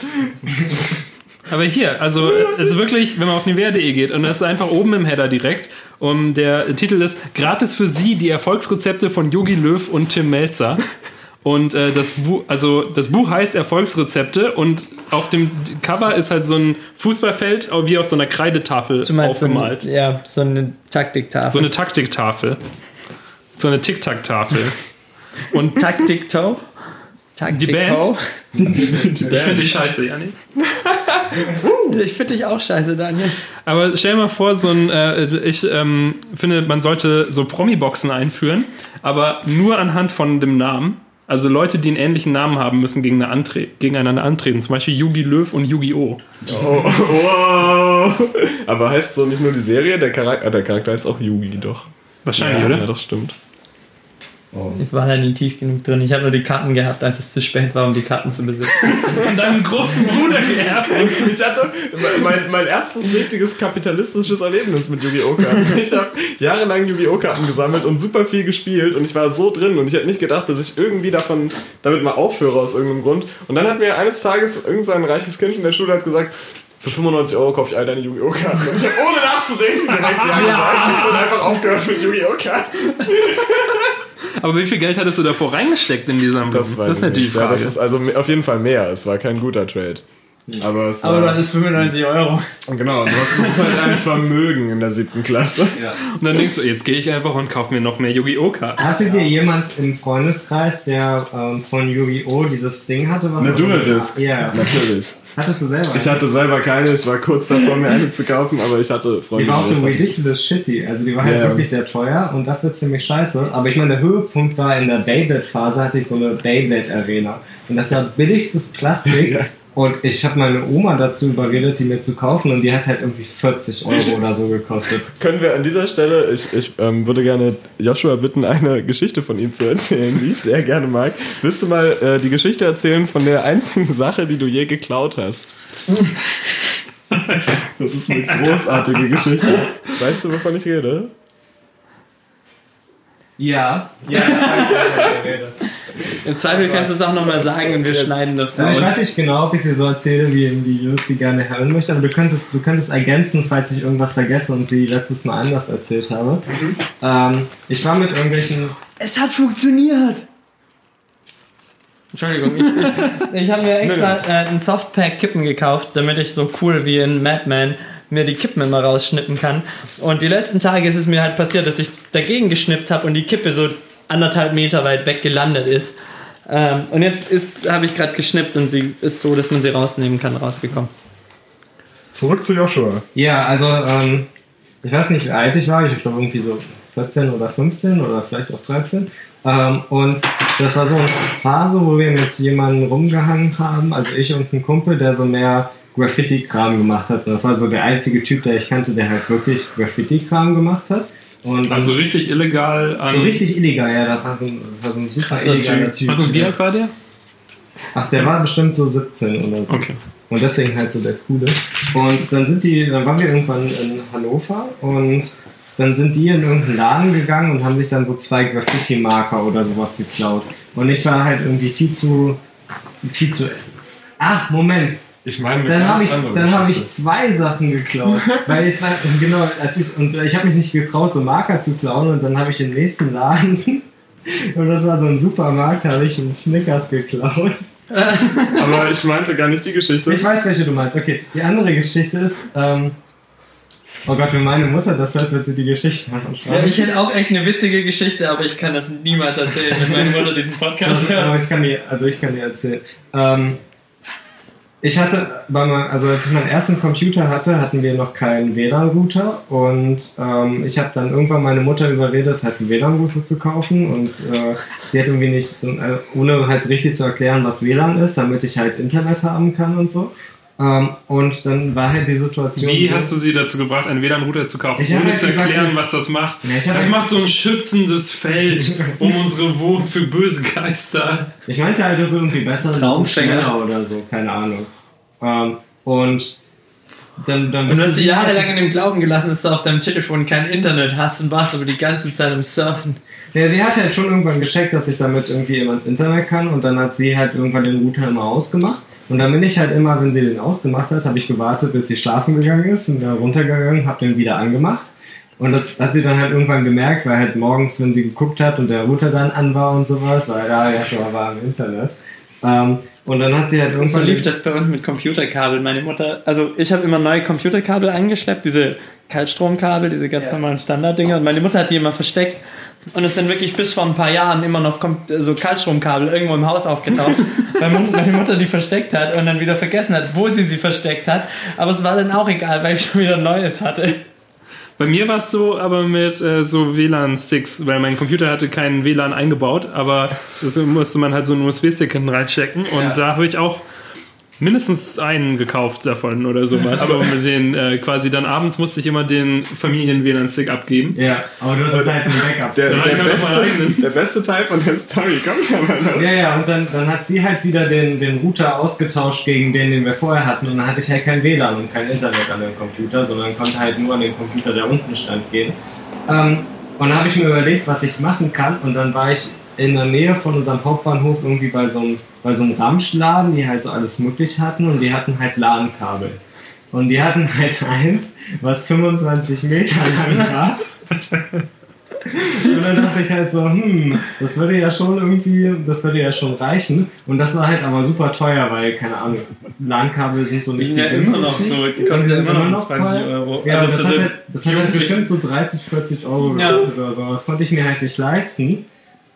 Aber hier, also es ist wirklich, wenn man auf nivea.de geht und das ist einfach oben im Header direkt und der Titel ist Gratis für Sie die Erfolgsrezepte von Yogi Löw und Tim Melzer. Und äh, das, Buch, also das Buch heißt Erfolgsrezepte und auf dem Cover ist halt so ein Fußballfeld wie auf so einer Kreidetafel Du meinst so aufgemalt. eine, ja, so eine Taktiktafel. So eine Taktiktafel. So eine Tic-Tac-Tafel. Und Taktik-Toe? Taktik-Ho? ich finde die scheiße, Janik. Ich finde dich auch scheiße, Daniel. Aber stell dir mal vor, so ein, äh, ich ähm, finde, man sollte so Promi-Boxen einführen, aber nur anhand von dem Namen. Also Leute, die einen ähnlichen Namen haben, müssen gegeneinander, antre gegeneinander antreten. Zum Beispiel Yugi Löw und Yu-Gi-Oh! Oh, wow. Aber heißt so nicht nur die Serie, der Charakter, der Charakter heißt auch Yugi, doch. Wahrscheinlich, ja, oder? Ja, doch, stimmt. Ich war da nie tief genug drin. Ich habe nur die Karten gehabt, als es zu spät war, um die Karten zu besitzen. Von deinem großen Bruder geerbt. Und ich hatte mein, mein erstes richtiges kapitalistisches Erlebnis mit Yu-Gi-Oh! Karten. Ich habe jahrelang Yu-Gi-Oh! Karten gesammelt und super viel gespielt und ich war so drin und ich hätte nicht gedacht, dass ich irgendwie davon damit mal aufhöre aus irgendeinem Grund. Und dann hat mir eines Tages irgendein reiches Kind in der Schule hat gesagt, für 95 Euro kaufe ich all deine Yu-Gi-Oh! Karten. Und ich habe ohne nachzudenken direkt ja gesagt und einfach aufgehört mit Yu-Gi-Oh! Karten. Aber wie viel Geld hattest du davor reingesteckt in die Sammlung? Das, weiß das ist ich natürlich nicht. die Ja, Frage. das ist also auf jeden Fall mehr. Es war kein guter Trade. Aber es Aber war, dann ist 95 Euro. genau, du hast es ist halt ein Vermögen in der siebten Klasse. und dann denkst du, jetzt gehe ich einfach und kaufe mir noch mehr Yu-Gi-Oh! Karten. Hattet ihr jemand im Freundeskreis, der ähm, von Yu-Gi-Oh! dieses Ding hatte? Was Eine Dual Disc. Ja. Natürlich. Hattest du selber? Ich hatte selber keine, ich war kurz davor, mir eine zu kaufen, aber ich hatte Freunde. Die war auch so ridiculous shitty. Also die war halt Ja. wirklich sehr teuer und dafür ziemlich scheiße. Aber ich meine, der Höhepunkt war in der Beyblade-Phase, hatte ich so eine Beyblade-Arena. Und das war billigstes Plastik. Ja. Und ich habe meine Oma dazu überredet, die mir zu kaufen und die hat halt irgendwie 40 Euro oder so gekostet. Können wir an dieser Stelle, ich, ich ähm, würde gerne Joshua bitten, eine Geschichte von ihm zu erzählen, die ich sehr gerne mag. Willst du mal äh, die Geschichte erzählen von der einzigen Sache, die du je geklaut hast? Das ist eine großartige Geschichte. Weißt du, wovon ich rede? Ja, ja, ich weiß, wovon du redest. Im Zweifel kannst du es auch nochmal sagen und wir schneiden das Also ich weiß raus. nicht genau, ob ich sie so erzähle, wie, wie Jus sie gerne hören möchte, aber du könntest, du könntest ergänzen, falls ich irgendwas vergesse und sie letztes Mal anders erzählt habe. Ähm, ich war mit irgendwelchen. Es hat funktioniert! Entschuldigung, ich, ich, ich habe mir extra äh, ein Softpack Kippen gekauft, damit ich so cool wie in Mad Men mir die Kippen immer rausschnippen kann. Und die letzten Tage ist es mir halt passiert, dass ich dagegen geschnippt habe und die Kippe so anderthalb Meter weit weg gelandet ist. Ähm, und jetzt ist habe ich gerade geschnippt und sie ist so, dass man sie rausnehmen kann, rausgekommen. Zurück zu Joshua. Ja, also, ähm, ich weiß nicht, wie alt ich war, ich glaube irgendwie so 14 oder 15 oder vielleicht auch 13. Ähm, und das war so eine Phase, wo wir mit jemandem rumgehangen haben, also ich und ein Kumpel, der so mehr Graffiti-Kram gemacht hat. Und das war so der einzige Typ, der ich kannte, der halt wirklich Graffiti-Kram gemacht hat. Und Also richtig illegal so richtig illegal, ja, das war so ein, war so ein super illegaler Typ. Typ. Also wie alt war der? Ach, der war bestimmt so 17 oder so. Okay. Und deswegen halt so der Coole. Und dann sind die, dann waren wir irgendwann in Hannover und dann sind die in irgendeinen Laden gegangen und haben sich dann so zwei Graffiti-Marker oder sowas geklaut. Und ich war halt irgendwie viel zu, viel zu. Ach, Moment. Ich meine, Dann habe ich, dann habe ich zwei Sachen geklaut, weil ich war, genau, als ich, und ich habe mich nicht getraut, so Marker zu klauen und dann habe ich im nächsten Laden und das war so ein Supermarkt, habe ich einen Snickers geklaut. Aber ich meinte gar nicht die Geschichte. Ich weiß, welche du meinst. Okay, die andere Geschichte ist, ähm, oh Gott, wenn meine Mutter das hört, wird sie die Geschichte machen. Ja, ich hätte auch echt eine witzige Geschichte, aber ich kann das niemals erzählen, wenn meine Mutter diesen Podcast also, hört. aber ich kann die, also ich kann die erzählen. Ähm, ich hatte, also als ich meinen ersten Computer hatte, hatten wir noch keinen WLAN-Router und ähm, ich habe dann irgendwann meine Mutter überredet, halt einen WLAN-Router zu kaufen und äh, sie hat irgendwie nicht, äh, ohne halt richtig zu erklären, was WLAN ist, damit ich halt Internet haben kann und so. Ähm, und dann war halt die Situation. Wie so- hast du sie dazu gebracht, einen WLAN-Router zu kaufen, ohne halt zu gesagt, erklären, was das macht? Ja, das halt- macht so ein schützendes Feld um unsere Wohnung für böse Geister. Ich meinte halt, das ist irgendwie besser, das ist Traumfänger. schneller oder so, keine Ahnung. Ähm, und dann, dann Und du hast sie sie jahrelang in dem Glauben gelassen, dass du auf deinem Telefon kein Internet hast und warst aber die ganze Zeit im Surfen. Ja, sie hat halt schon irgendwann gecheckt, dass ich damit irgendwie immer ins Internet kann und dann hat sie halt irgendwann den Router immer ausgemacht. Und dann bin ich halt immer, wenn sie den ausgemacht hat, habe ich gewartet, bis sie schlafen gegangen ist und da runtergegangen, habe den wieder angemacht. Und das hat sie dann halt irgendwann gemerkt, weil halt morgens, wenn sie geguckt hat und der Router dann an war und sowas, weil da ja schon mal war im Internet. Ähm, und dann hat sie halt Und irgendwann. so lief das bei uns mit Computerkabeln. Meine Mutter, also ich habe immer neue Computerkabel eingeschleppt, diese Kaltstromkabel, diese ganz normalen Standarddinger. Und meine Mutter hat die immer versteckt. Und es sind wirklich bis vor ein paar Jahren immer noch so Kaltstromkabel irgendwo im Haus aufgetaucht, weil meine Mutter die versteckt hat und dann wieder vergessen hat, wo sie sie versteckt hat. Aber es war dann auch egal, weil ich schon wieder Neues hatte. Bei mir war es so, aber mit äh, so WLAN-Sticks, weil mein Computer hatte keinen WLAN eingebaut, aber das musste man halt so einen USB-Stick hinten reinstecken und Ja. da habe ich auch mindestens einen gekauft davon oder sowas. Aber mit den äh, quasi dann abends musste ich immer den Familien-WLAN-Stick abgeben. Ja, aber du hattest halt ein Backup. Der, Ja, der, mal beste, der beste Teil von der Story kommt aber noch. Ja, ja, und dann, dann hat sie halt wieder den, den Router ausgetauscht gegen den, den wir vorher hatten. Und dann hatte ich halt kein WLAN und kein Internet an dem Computer, sondern konnte halt nur an den Computer, der unten stand, gehen. Ähm, und dann habe ich mir überlegt, was ich machen kann. Und dann war ich in der Nähe von unserem Hauptbahnhof irgendwie bei so einem, bei so einem Ramschladen, die halt so alles möglich hatten. Und die hatten halt LAN-Kabel. Und die hatten halt eins, was 25 Meter lang war. Und dann dachte ich halt so, hm, das würde ja schon irgendwie, das würde ja schon reichen. Und das war halt aber super teuer, weil, keine Ahnung, LAN-Kabel sind so Die nicht sind ja die immer noch so, die kosten ja immer noch so 20 teuer. Euro. Ja, Also das, hat halt, das hat halt bestimmt so 30, 40 Euro Ja. gekostet oder so. Das konnte ich mir halt nicht leisten.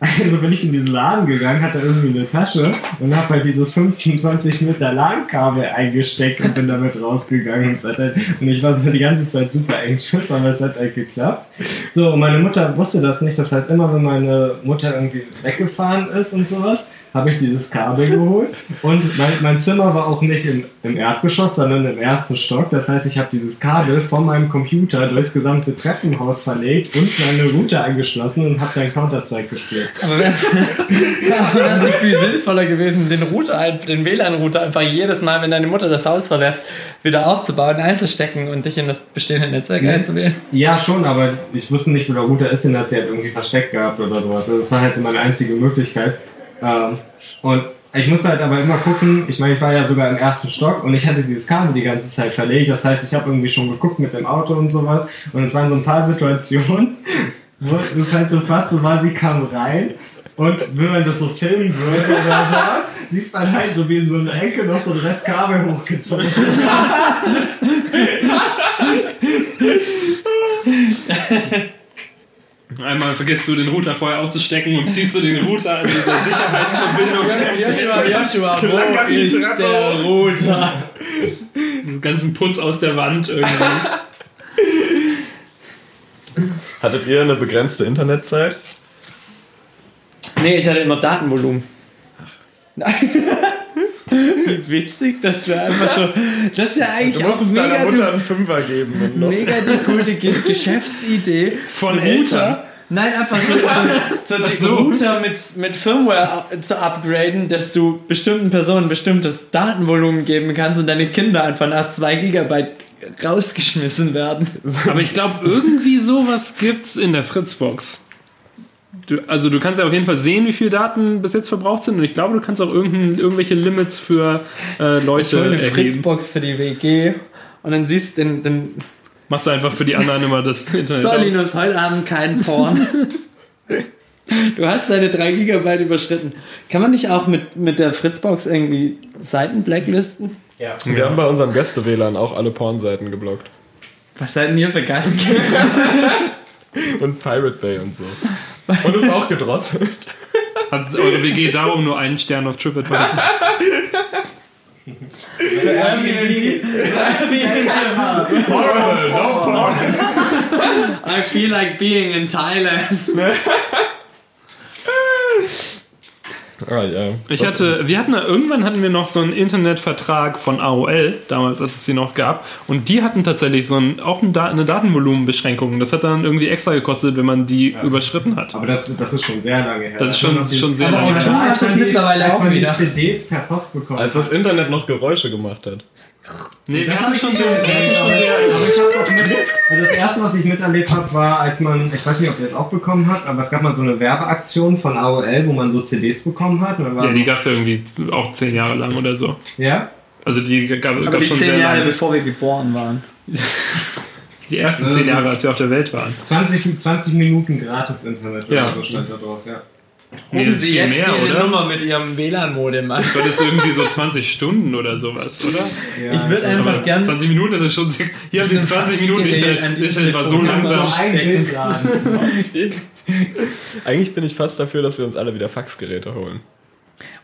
Also bin ich in diesen Laden gegangen, hatte irgendwie eine Tasche und habe halt dieses 25 Meter LAN-Kabel eingesteckt und bin damit rausgegangen. Und, halt, und ich war so die ganze Zeit super anxious, aber es hat halt geklappt. So, meine Mutter wusste das nicht. Das heißt, immer wenn meine Mutter irgendwie weggefahren ist und sowas, habe ich dieses Kabel geholt. Und mein, mein Zimmer war auch nicht im, im Erdgeschoss, sondern im ersten Stock. Das heißt, ich habe dieses Kabel von meinem Computer durchs gesamte Treppenhaus verlegt und meine Router angeschlossen und habe dann Counter-Strike gespielt. Aber wäre es nicht viel sinnvoller gewesen, den Router, den WLAN-Router einfach jedes Mal, wenn deine Mutter das Haus verlässt, wieder aufzubauen, einzustecken und dich in das bestehende Netzwerk Nee. einzuwählen? Ja, schon, aber ich wusste nicht, wo der Router ist, den hat sie halt irgendwie versteckt gehabt oder sowas. Also das war halt so meine einzige Möglichkeit. Ähm, und ich musste halt aber immer gucken, ich meine, ich war ja sogar im ersten Stock und ich hatte dieses Kabel die ganze Zeit verlegt. Das heißt, ich habe irgendwie schon geguckt mit dem Auto und sowas. Und es waren so ein paar Situationen, wo es halt so fast so war, sie kam rein. Und wenn man das so filmen würde oder sowas, sieht man halt so wie in so einer Ecke noch so ein Rest Kabel hochgezogen. Einmal vergisst du den Router vorher auszustecken und ziehst du den Router an dieser Sicherheitsverbindung. Joshua, Joshua, wo die ist Treppe der Router? Diesen ganzen Putz aus der Wand irgendwie. Hattet ihr eine begrenzte Internetzeit? Nee, ich hatte immer Datenvolumen. Wie witzig, das wäre einfach so. Das ist ja eigentlich Du auch musstest deiner mega, Mutter du, einen Fünfer geben. mega die gute Ge Geschäftsidee. Von Router. Nein, einfach so, so, so, so. Router mit, mit Firmware zu upgraden, dass du bestimmten Personen bestimmtes Datenvolumen geben kannst und deine Kinder einfach nach 2 Gigabyte rausgeschmissen werden. Aber ich glaube, irgendwie sowas gibt's in der Fritzbox. Du, also du kannst ja auf jeden Fall sehen, wie viele Daten bis jetzt verbraucht sind und ich glaube, du kannst auch irgendwelche Limits für äh, Ich Leute hole eine erheben. Fritzbox für die WG und dann siehst du den, den Machst du einfach für die anderen immer das Internet So, aus. Linus, heute Abend kein Porn. Du hast deine 3 Gigabyte überschritten. Kann man nicht auch mit, mit der Fritzbox irgendwie Seiten blacklisten? Wir haben bei unserem Gäste-WLAN auch alle Pornseiten geblockt. Was seid denn ihr für Gastgeber? Und Pirate Bay und so. Und ist auch gedrosselt. Hat eure WG darum nur einen Stern auf TripAdvisor? I feel like being in Thailand. Ah, ja. Ich Was- hatte, wir hatten, irgendwann hatten wir noch so einen Internetvertrag von AOL, damals, als es sie noch gab. Und die hatten tatsächlich so ein, auch ein eine Datenvolumenbeschränkung. Das hat dann irgendwie extra gekostet, wenn man die überschritten hat. Aber das, das ist schon sehr lange her. Das ist schon- schon sehr lange her. das die- mittlerweile auch wieder. die CDs per Post bekommen Als das Internet noch Geräusche gemacht hat. Nee, wir Das hatten schon aber ich mit, also das erste, was ich miterlebt habe, war, als man, ich weiß nicht, ob ihr es auch bekommen habt, aber es gab mal so eine Werbeaktion von AOL, wo man so CDs bekommen hat. Ja, die so, gab es ja irgendwie auch zehn Jahre lang oder so. ja? Also die gab es schon 10 sehr Jahre lange. bevor wir geboren waren. Die ersten zehn Jahre, als wir auf der Welt waren. 20, 20 Minuten gratis Internet Ja. oder so stand da drauf, ja. Nee, das ist viel mehr, oder? Nummer mit ihrem WLAN-Modem an. Ich glaube, das ist irgendwie so 20 Stunden oder sowas, oder? ja Ich würde einfach Aber gern 20 Minuten, das ist schon. sehr- Hier sie einem 20 Minuten Internet. Internet war so langsam. Eigentlich bin ich fast dafür, dass wir uns alle wieder Faxgeräte holen.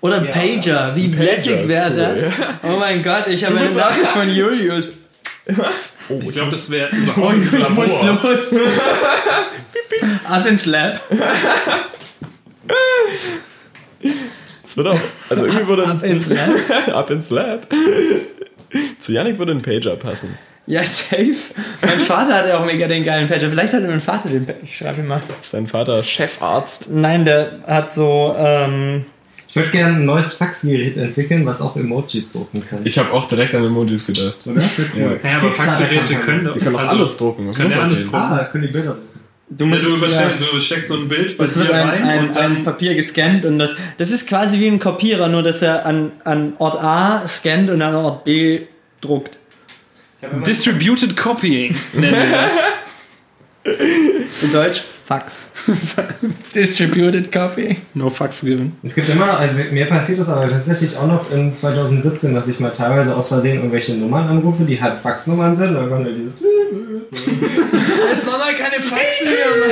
Oder ein Pager, wie Pager lässig ist wäre cool, das? Oh mein Gott, ich habe eine Nachricht von Julius. Oh, Ich glaube, das wäre überhaupt Und nicht ich muss los. Ab ins Lab. Es wird auch. Also irgendwie würde. Ab ins Lab. ab ins Lab. Zu Yannick würde ein Pager passen. Ja, safe. Mein Vater hatte auch mega den geilen Pager. Vielleicht hatte mein Vater den Pager. Ich schreibe ihn mal. Ist dein Vater Chefarzt? Nein, der hat so, ähm, Ich würde gerne ein neues Faxgerät entwickeln, was auch Emojis drucken kann. Ich habe auch direkt an Emojis gedacht. Das wäre cool. Ja, aber Faxgeräte können doch. Die können auch also, alles drucken. können ja alles drucken. Ah, können die Bilder drucken. Du Ja, musst, du, übersteckst, ja, du steckst so ein Bild bei das dir wird ein, rein ein, und dann ein Papier gescannt und das, das ist quasi wie ein Kopierer, nur dass er an, an Ort A scannt und an Ort B druckt. Distributed Copying nennen wir das. Zu Deutsch Fax. Distributed Copy. No fucks given. Es gibt immer, also mir passiert das aber tatsächlich auch noch in 2017, dass ich mal teilweise aus Versehen irgendwelche Nummern anrufe, die halt Faxnummern sind. Und dann kommt da dieses. Jetzt war mal keine Fax mehr, Mann.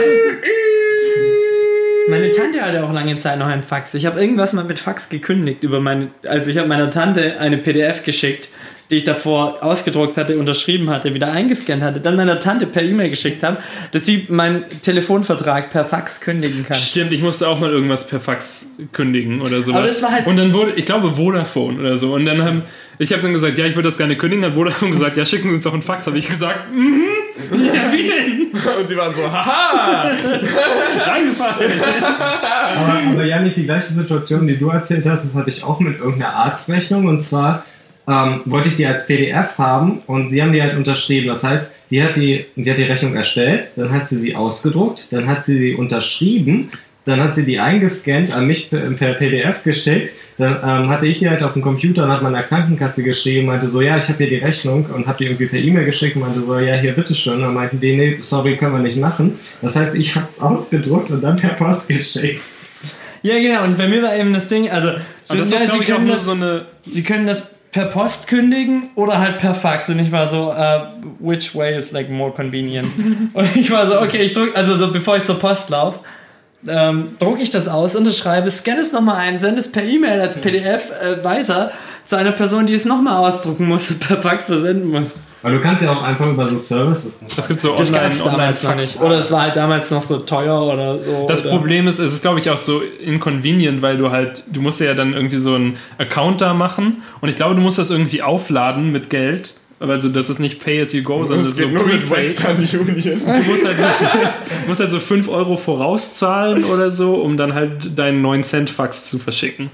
Meine Tante hatte auch lange Zeit noch einen Fax. Ich habe irgendwas mal mit Fax gekündigt über meine. Also ich habe meiner Tante eine PDF geschickt, die ich davor ausgedruckt hatte, unterschrieben hatte, wieder eingescannt hatte, dann meiner Tante per E-Mail geschickt habe, dass sie meinen Telefonvertrag per Fax kündigen kann. Stimmt, ich musste auch mal irgendwas per Fax kündigen oder sowas. Aber das war halt- und dann wurde, ich glaube, Vodafone oder so. Und dann haben, ich habe dann gesagt, ja, ich würde das gerne kündigen. Hat Vodafone gesagt, ja, schicken Sie uns doch einen Fax. Habe ich gesagt, mhm, ja, wie denn? Und sie waren so, haha! Reingefallen. Aber, aber Janik, die gleiche Situation, die du erzählt hast, das hatte ich auch mit irgendeiner Arztrechnung. Und zwar ähm, wollte ich die als PDF haben und sie haben die halt unterschrieben. Das heißt, die hat die, die hat die Rechnung erstellt, dann hat sie sie ausgedruckt, dann hat sie sie unterschrieben, dann hat sie die eingescannt, an mich per, per PDF geschickt. Dann ähm, hatte ich die halt auf dem Computer und hat meiner Krankenkasse geschrieben, meinte so, ja, ich habe hier die Rechnung und habe die irgendwie per E-Mail geschickt und meinte so, ja, hier, bitteschön. Und dann meinten die, nee, sorry, können wir nicht machen. Das heißt, ich habe es ausgedruckt und dann per Post geschickt. Ja, genau. Und bei mir war eben das Ding, also Aber das ja, ist, sie, können das, so eine. sie können das per Post kündigen oder halt per Fax. Und ich war so, uh, which way is like more convenient? und ich war so, okay, ich drück, also so bevor ich zur Post laufe, ähm, drucke ich das aus, unterschreibe, scanne es nochmal ein, sende es per E-Mail als PDF äh, weiter zu einer Person, die es nochmal ausdrucken muss und per Fax versenden muss. Aber du kannst ja auch einfach über so Services. Das gibt so Das online, gab es online damals noch Fax. nicht. Oder es war halt damals noch so teuer oder so. Das oder Problem ist, es ist, glaube ich, auch so inconvenient, weil du halt, du musst ja dann irgendwie so einen Account da machen und ich glaube, du musst das irgendwie aufladen mit Geld. Also das ist nicht Pay as you go, sondern das ist so nur mit. Western Union. Du musst halt, so, du musst halt so 5 Euro vorauszahlen oder so, um dann halt deinen 9 Cent Fax zu verschicken.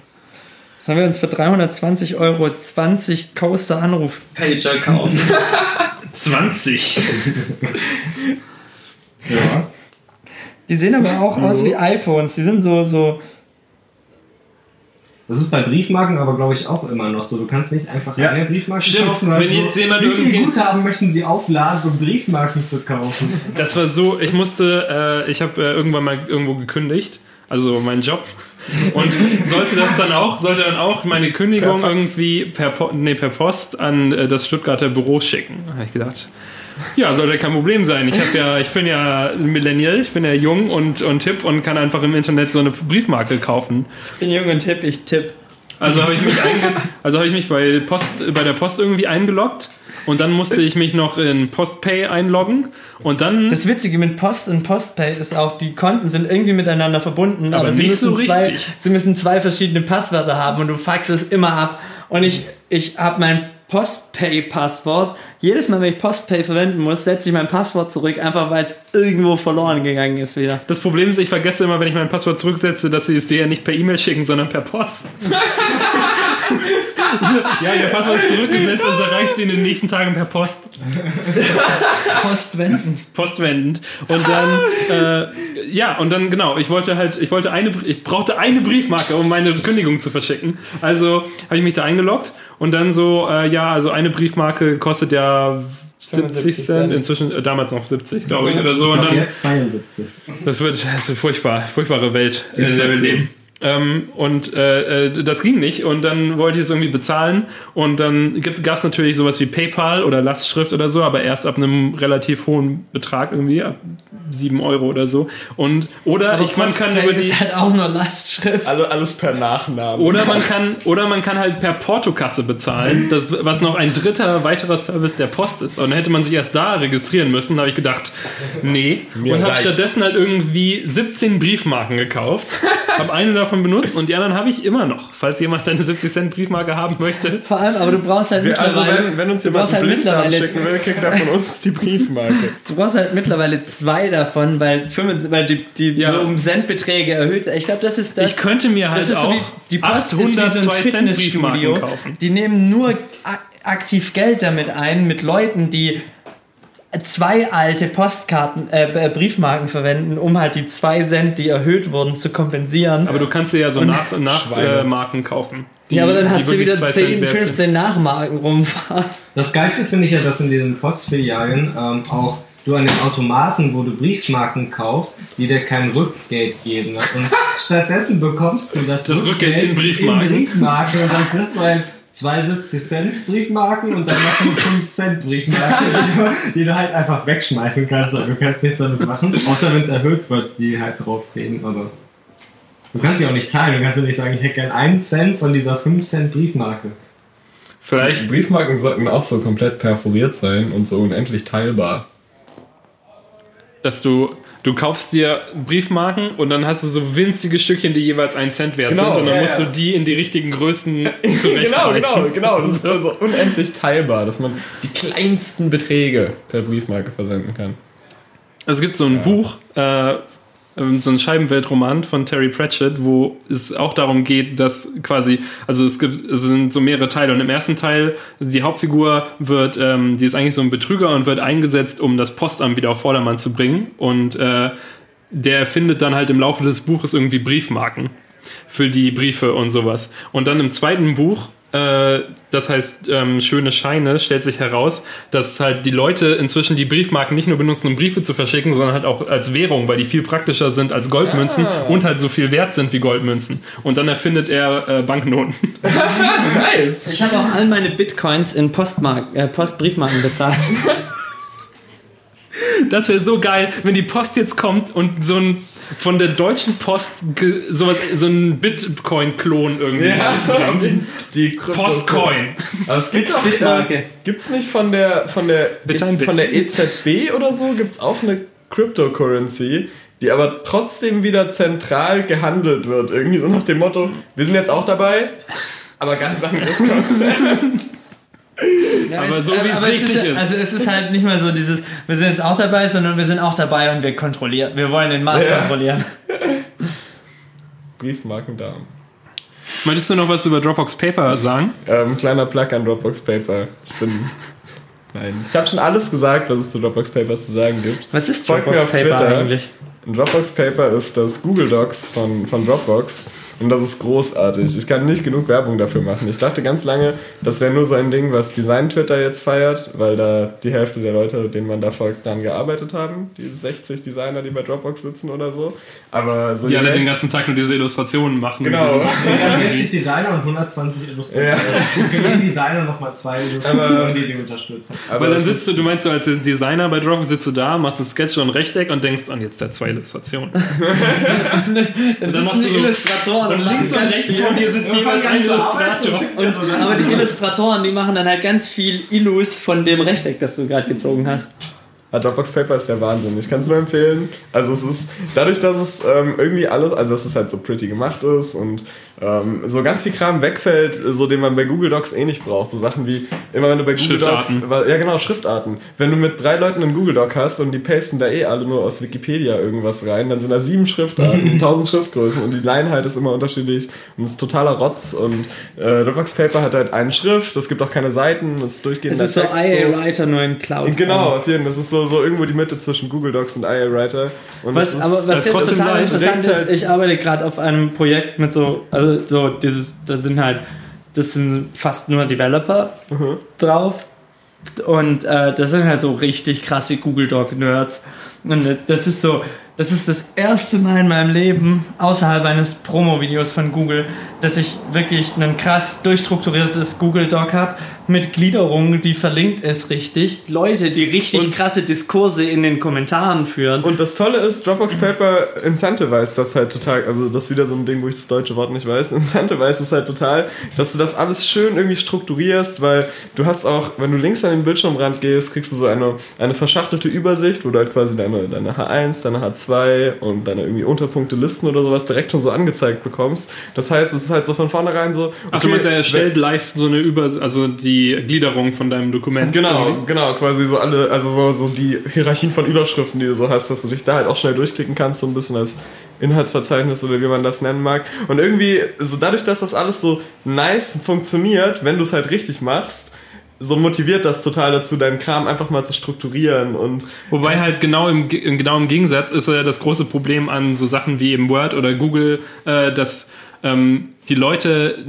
Sollen wir uns für 320 Euro 20 Coaster Anruf-Pager kaufen? 20. Ja. Die sehen aber auch aus wie iPhones. Die sind so, so. Das ist bei Briefmarken aber, glaube ich, auch immer noch so. Du kannst nicht einfach Ja. eine Briefmarke Stimmt. kaufen. weil Wenn so, jetzt jemand wie viel Guthaben möchten sie aufladen, um Briefmarken zu kaufen? Das war so, ich musste, äh, ich habe äh, irgendwann mal irgendwo gekündigt, also meinen Job. Und sollte das dann auch, sollte dann auch meine Kündigung Per irgendwie per, Po- nee, per Post an äh, das Stuttgarter Büro schicken. Habe ich gedacht, ja, sollte kein Problem sein. Ich habe ja, ich bin ja Millennial, ich bin ja jung und, und hip und kann einfach im Internet so eine Briefmarke kaufen. Ich bin jung und tipp, ich tipp. Also habe ich mich, also habe ich mich bei, Post, bei der Post irgendwie eingeloggt und dann musste ich mich noch in Postpay einloggen und dann Das Witzige mit Post und Postpay ist auch, die Konten sind irgendwie miteinander verbunden, aber, Aber sie, müssen so zwei, sie müssen zwei verschiedene Passwörter haben und du faxst es immer ab. Und ich, ich habe mein Postpay-Passwort. Jedes Mal, wenn ich Postpay verwenden muss, setze ich mein Passwort zurück, einfach weil es irgendwo verloren gegangen ist wieder. Das Problem ist, ich vergesse immer, wenn ich mein Passwort zurücksetze, dass sie es dir ja nicht per E-Mail schicken, sondern per Post. Ja, ihr Passwort ist zurückgesetzt, also erreicht sie in den nächsten Tagen per Post. Postwendend. Postwendend. Und dann, äh, ja, und dann, genau, ich wollte halt, ich wollte eine, ich brauchte eine Briefmarke, um meine Kündigung zu verschicken. Also habe ich mich da eingeloggt und dann so, äh, ja, also eine Briefmarke kostet ja 70 Cent, inzwischen äh, damals noch 70, glaube ich, oder so. Ich Und dann, jetzt 72. Das wird das ist furchtbar, furchtbare Welt, in der wir leben. Ähm, und äh, äh, das ging nicht und dann wollte ich es irgendwie bezahlen und dann gab es natürlich sowas wie PayPal oder Lastschrift oder so, aber erst ab einem relativ hohen Betrag irgendwie, ab 7 Euro oder so. Und oder Aber ich man kann über die, ist halt auch nur Lastschrift. Also alles per Nachnamen. oder man kann oder man kann halt per Portokasse bezahlen, das, was noch ein dritter weiterer Service der Post ist. Und dann hätte man sich erst da registrieren müssen. Da habe ich gedacht, nee. Mir und habe stattdessen halt irgendwie 17 Briefmarken gekauft, habe eine davon benutzt und die anderen habe ich immer noch. Falls jemand eine 70 Cent Briefmarke haben möchte. Vor allem, aber du brauchst halt also mittlerweile. wenn, wenn uns jemand einen halt Blinddarm mittlerweile- schicken will, kriegt er von uns die Briefmarke. Du brauchst halt mittlerweile zwei davon, weil, 25, weil die, die Ja. so um Centbeträge erhöht. Ich glaube, das ist das. Ich könnte mir halt das ist so auch wie die Post ist wie so 800 ein 2 Cent Briefmarken Fitnessstudio. kaufen. Die nehmen nur aktiv Geld damit ein mit Leuten, die zwei alte Postkarten, äh, äh, Briefmarken verwenden, um halt die zwei Cent, die erhöht wurden, zu kompensieren. Aber du kannst dir ja so nach, Schweine. Nachmarken kaufen. die- ja, aber dann hast du wieder zwei Cent 10, wert sind. 15 Nachmarken rumfahren. Das Geilste finde ich ja, dass in diesen Postfilialen ähm, auch du an den Automaten, wo du Briefmarken kaufst, die dir kein Rückgeld geben. Und stattdessen bekommst du das, Das Rückgeld in Briefmarken. in Briefmarken und dann kriegst du ein 72 Cent Briefmarken und dann noch eine 5 Cent Briefmarke, die du, die du halt einfach wegschmeißen kannst, aber du kannst nichts damit machen. Außer wenn es erhöht wird, die halt draufgehen, aber Du kannst sie auch nicht teilen. Du kannst ja nicht sagen, ich hätte gern einen Cent von dieser 5 Cent Briefmarke. Vielleicht, Briefmarken sollten auch so komplett perforiert sein und so unendlich teilbar. dass du, du kaufst dir Briefmarken und dann hast du so winzige Stückchen, die jeweils einen Cent wert Genau, sind und dann ja, musst ja. du die in die richtigen Größen Genau, zurechtreißen. genau, genau. Das ist also unendlich teilbar, dass man die kleinsten Beträge per Briefmarke versenden kann. Es gibt so ein Buch, äh, so ein Scheibenweltroman von Terry Pratchett, wo es auch darum geht, dass quasi, also es gibt, es sind so mehrere Teile und im ersten Teil, also die Hauptfigur wird, ähm, die ist eigentlich so ein Betrüger und wird eingesetzt, um das Postamt wieder auf Vordermann zu bringen und äh, der findet dann halt im Laufe des Buches irgendwie Briefmarken für die Briefe und sowas. Und dann im zweiten Buch, das heißt ähm, Schöne Scheine, stellt sich heraus, dass halt die Leute inzwischen die Briefmarken nicht nur benutzen, um Briefe zu verschicken, sondern halt auch als Währung, weil die viel praktischer sind als Goldmünzen und halt so viel wert sind wie Goldmünzen. Und dann erfindet er äh, Banknoten. Nice! Ich habe auch all meine Bitcoins in Postmark äh, Postbriefmarken bezahlt. Das wäre so geil, wenn die Post jetzt kommt und so ein von der deutschen Post ge- sowas, so ein Bitcoin-Klon irgendwie Ja, so, die, Postcoin. Aber es gibt auch, Bitmarke. äh, gibt's nicht von der, von der, Bitte ein von der EZB oder so, gibt's auch eine Cryptocurrency, die aber trotzdem wieder zentral gehandelt wird. Irgendwie so nach dem Motto, wir sind jetzt auch dabei, aber ganz anderes Konzept. Aber so, wie es richtig ist, ist. Also es ist halt nicht mal so dieses, wir sind jetzt auch dabei, sondern wir sind auch dabei und wir kontrollieren, wir wollen den Markt Ja. kontrollieren. Briefmarkendarm. Möchtest du noch was über Dropbox Paper sagen? Ähm, kleiner Plug an Dropbox Paper. Ich bin. Nein. Ich habe schon alles gesagt, was es zu Dropbox Paper zu sagen gibt. Was ist Folgt Dropbox Paper Twitter. eigentlich? Ein Dropbox Paper ist das Google Docs von, von Dropbox und das ist großartig. Ich kann nicht genug Werbung dafür machen. Ich dachte ganz lange, das wäre nur so ein Ding, was Design Twitter jetzt feiert, weil da die Hälfte der Leute, denen man da folgt, dann gearbeitet haben. Die 60 Designer, die bei Dropbox sitzen oder so. Aber so Die alle den ganzen Tag nur diese Illustrationen machen. Genau. Mit diesen Boxen. 60 Designer und 120 Illustratoren. Für jeden Designer nochmal zwei Illustratoren, die die unterstützen. aber Weil dann sitzt du, du meinst so als Designer bei Dropbox sitzt du da, machst ein Sketch und ein Rechteck und denkst an jetzt der zwei Illustrationen. Dann, dann machst du so- Illustratoren und, machen ganz viel. von dir sitzt jeweils ein Illustrator. Und, aber die Illustratoren, die machen dann halt ganz viel Illus von dem Rechteck, das du gerade gezogen hast. Ah, Dropbox Paper ist der Wahnsinn. Ich kann es nur empfehlen. Also es ist dadurch, dass es ähm, irgendwie alles, also dass es halt so pretty gemacht ist und ähm, so ganz viel Kram wegfällt, so den man bei Google Docs eh nicht braucht. So Sachen wie immer wenn du bei Google. Docs, ja genau Schriftarten. Wenn du mit drei Leuten einen Google Doc hast und die pasten da eh alle nur aus Wikipedia irgendwas rein, dann sind da sieben Schriftarten, tausend Schriftgrößen und die Leinheit ist immer unterschiedlich und es ist totaler Rotz und äh, Dropbox Paper hat halt eine Schrift. Es gibt auch keine Seiten, es ist durchgehend Es ist so IA Writer nur in Cloud. Genau, auf jeden Fall. Das ist so, so irgendwo die Mitte zwischen Google Docs und IA Writer. Und Was, ist, aber was jetzt total sein, interessant ist, halt- ich arbeite gerade auf einem Projekt mit so, also so dieses, da sind halt, das sind fast nur Developer drauf. Und äh, das sind halt so richtig krasse Google Doc Nerds. Und das ist so, das ist das erste Mal in meinem Leben außerhalb eines Promo-Videos von Google, dass ich wirklich ein krass durchstrukturiertes Google Doc habe mit Gliederung, die verlinkt ist richtig, Leute, die richtig Und- krasse Diskurse in den Kommentaren führen. und das Tolle ist, Dropbox Paper incentivized das halt total. Also, das ist wieder so ein Ding, wo ich das deutsche Wort nicht weiß. Incentivized es halt total, dass du das alles schön irgendwie strukturierst, weil du hast auch, wenn du links an den Bildschirmrand gehst, kriegst du so eine, eine verschachtelte Übersicht, wo du halt quasi deine, deine H1, deine H2 und deine irgendwie Unterpunkte, Listen oder sowas direkt schon so angezeigt bekommst. Das heißt, es ist halt so von vornherein so. Ach, du meinst, er erstellt live so eine Über, also die Gliederung von deinem Dokument. Genau, genau, quasi so alle, also so, so die Hierarchien von Überschriften, die du so hast, dass du dich da halt auch schnell durchklicken kannst, so ein bisschen als Inhaltsverzeichnis oder wie man das nennen mag. Und irgendwie, so dadurch, dass das alles so nice funktioniert, wenn du es halt richtig machst, so motiviert das total dazu, deinen Kram einfach mal zu strukturieren und Wobei halt genau im, genau im Gegensatz ist ja das große Problem an so Sachen wie eben Word oder Google, äh, dass ähm, die Leute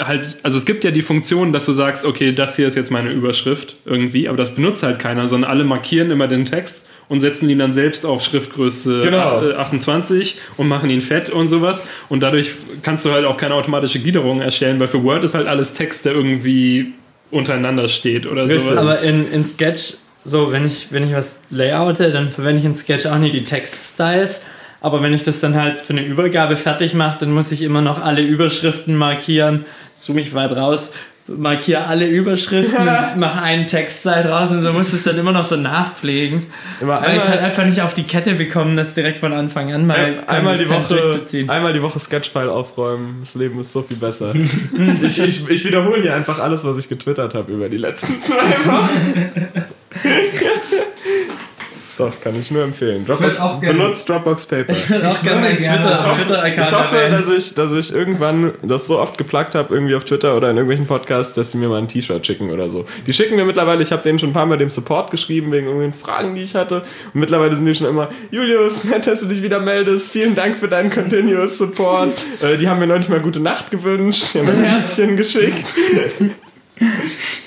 halt, also es gibt ja die Funktion, dass du sagst, okay, das hier ist jetzt meine Überschrift irgendwie, aber das benutzt halt keiner, sondern alle markieren immer den Text und setzen ihn dann selbst auf Schriftgröße Genau. ach- äh, 28 und machen ihn fett und sowas und dadurch kannst du halt auch keine automatische Gliederung erstellen, weil für Word ist halt alles Text, der irgendwie untereinander steht oder Richtig. sowas. Aber in, in Sketch, so wenn ich, wenn ich was layoute, dann verwende ich in Sketch auch nicht die Text-Styles. Aber wenn ich das dann halt für eine Übergabe fertig mache, dann muss ich immer noch alle Überschriften markieren, zoome ich weit raus, markiere alle Überschriften, mache einen Textzeit raus und so muss es dann immer noch so nachpflegen. Immer weil ich es halt einfach nicht auf die Kette bekommen, das direkt von Anfang an mal einmal, die Woche, durchzuziehen. einmal die Woche Sketchfile aufräumen. Das Leben ist so viel besser. ich, ich, ich wiederhole hier einfach alles, was ich getwittert habe über die letzten zwei Wochen. Doch, kann ich nur empfehlen. Dropbox, benutzt Dropbox Paper. Ich würde auch gerne meinen gerne- Twitter, Ich hoffe- Twitter-Account erwähnen. dass ich, dass ich irgendwann das so oft geplagt habe, irgendwie auf Twitter oder in irgendwelchen Podcasts, dass sie mir mal ein T-Shirt schicken oder so. Die schicken mir mittlerweile, ich habe denen schon ein paar Mal dem Support geschrieben, wegen irgendwelchen Fragen, die ich hatte. Und mittlerweile sind die schon immer, Julius, nett, dass du dich wieder meldest. Vielen Dank für deinen Continuous Support. äh, die haben mir neulich mal gute Nacht gewünscht, die haben mir ein Herzchen geschickt.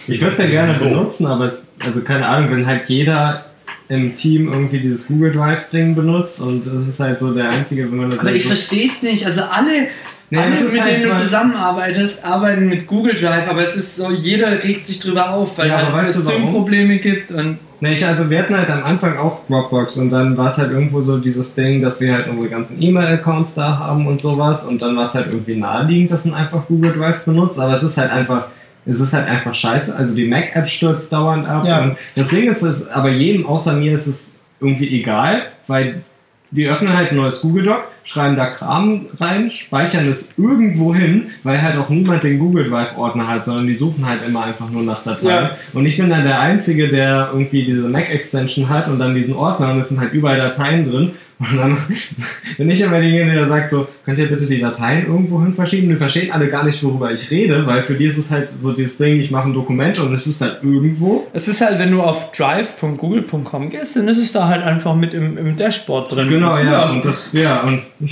Ich würde es ja gerne benutzen, aber es, also keine Ahnung, wenn halt jeder im Team irgendwie dieses Google Drive-Ding benutzt und das ist halt so der einzige, wenn man das Aber halt ich so verstehe es nicht. Also alle, Nee, alle mit halt denen du zusammenarbeitest, arbeiten mit Google Drive, aber es ist so, jeder regt sich drüber auf, weil Ja, halt es? Sync-Probleme gibt und Ne, ich, also wir hatten halt am Anfang auch Dropbox und dann war es halt irgendwo so dieses Ding, dass wir halt unsere ganzen E-Mail-Accounts da haben und sowas und dann war es halt irgendwie naheliegend, dass man einfach Google Drive benutzt, aber es ist halt einfach, es ist halt einfach scheiße. Also die Mac-App stürzt dauernd ab Ja. deswegen ist es, aber jedem außer mir ist es irgendwie egal, weil die öffnen halt ein neues Google Doc, schreiben da Kram rein, speichern es irgendwo hin, weil halt auch niemand den Google Drive Ordner hat, sondern die suchen halt immer einfach nur nach Dateien. Ja. Und ich bin dann der Einzige, der irgendwie diese Mac Extension hat und dann diesen Ordner und es sind halt überall Dateien drin. Und dann bin ich immer derjenige, der sagt so, könnt ihr bitte die Dateien irgendwo hin verschieben? Die verstehen alle gar nicht, worüber ich rede, weil für die ist es halt so dieses Ding, ich mache ein Dokument und es ist halt irgendwo. es ist halt, wenn du auf drive.google.com gehst, dann ist es da halt einfach mit im, im Dashboard drin. Genau, ja. Und das, ja, und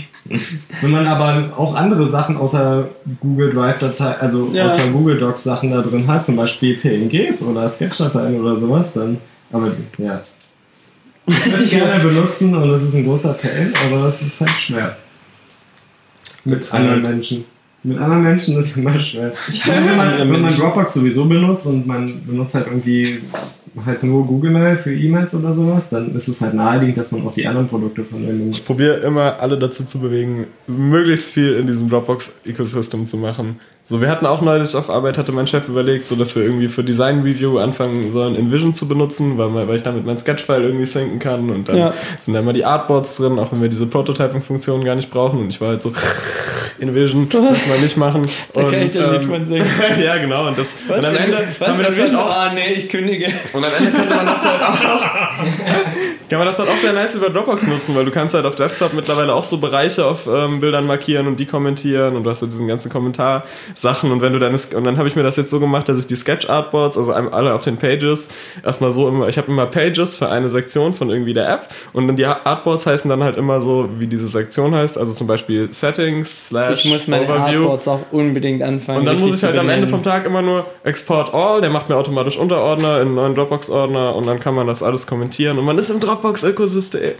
wenn man aber auch andere Sachen außer Google Drive Datei, also Ja. außer Google Docs Sachen da drin hat, zum Beispiel PNGs oder Sketch-Dateien oder sowas, dann, aber ja. Ich würde es gerne benutzen und es ist ein großer Pain, aber es ist halt schwer. Mit anderen Menschen. Mit anderen Menschen ist es immer schwer. hasse wenn, man, wenn man. Dropbox sowieso benutzt und man benutzt halt irgendwie halt nur Google Mail für E-Mails oder sowas, dann ist es halt naheliegend, dass man auch die anderen Produkte von dem Ich probiere immer alle dazu zu bewegen, möglichst viel in diesem Dropbox-Ecosystem zu machen. So, wir hatten auch neulich auf Arbeit, hatte mein Chef überlegt, so dass wir irgendwie für Design Review anfangen sollen, InVision zu benutzen, weil, weil ich damit mein Sketchfile irgendwie synken kann und dann Ja. sind da immer die Artboards drin, auch wenn wir diese Prototyping-Funktion gar nicht brauchen und ich war halt so, InVision, das mal nicht machen. Da kann Und, ich dir ein Lied ähm, von singen. ja, genau. Und, das, Was und am Ende haben wir das halt auch Ah, nee, ich kündige. Und am Ende könnte man das halt auch kann man das halt auch sehr nice über Dropbox nutzen, weil du kannst halt auf Desktop mittlerweile auch so Bereiche auf ähm, Bildern markieren und die kommentieren und du hast so diesen ganzen Kommentarsachen und wenn du deine und dann habe ich mir das jetzt so gemacht, dass ich die Sketch Artboards, also alle auf den Pages, erstmal so immer, ich habe immer Pages für eine Sektion von irgendwie der App und dann die Artboards heißen dann halt immer so, wie diese Sektion heißt, also zum Beispiel Settings slash Ich muss meine Overview. Artboards auch unbedingt anfangen. Und dann muss ich halt am Ende vom. Tag immer nur Export All, der macht mir automatisch Unterordner in einen neuen Dropbox-Ordner und dann kann man das alles kommentieren und man ist im Dropbox-Ökosystem.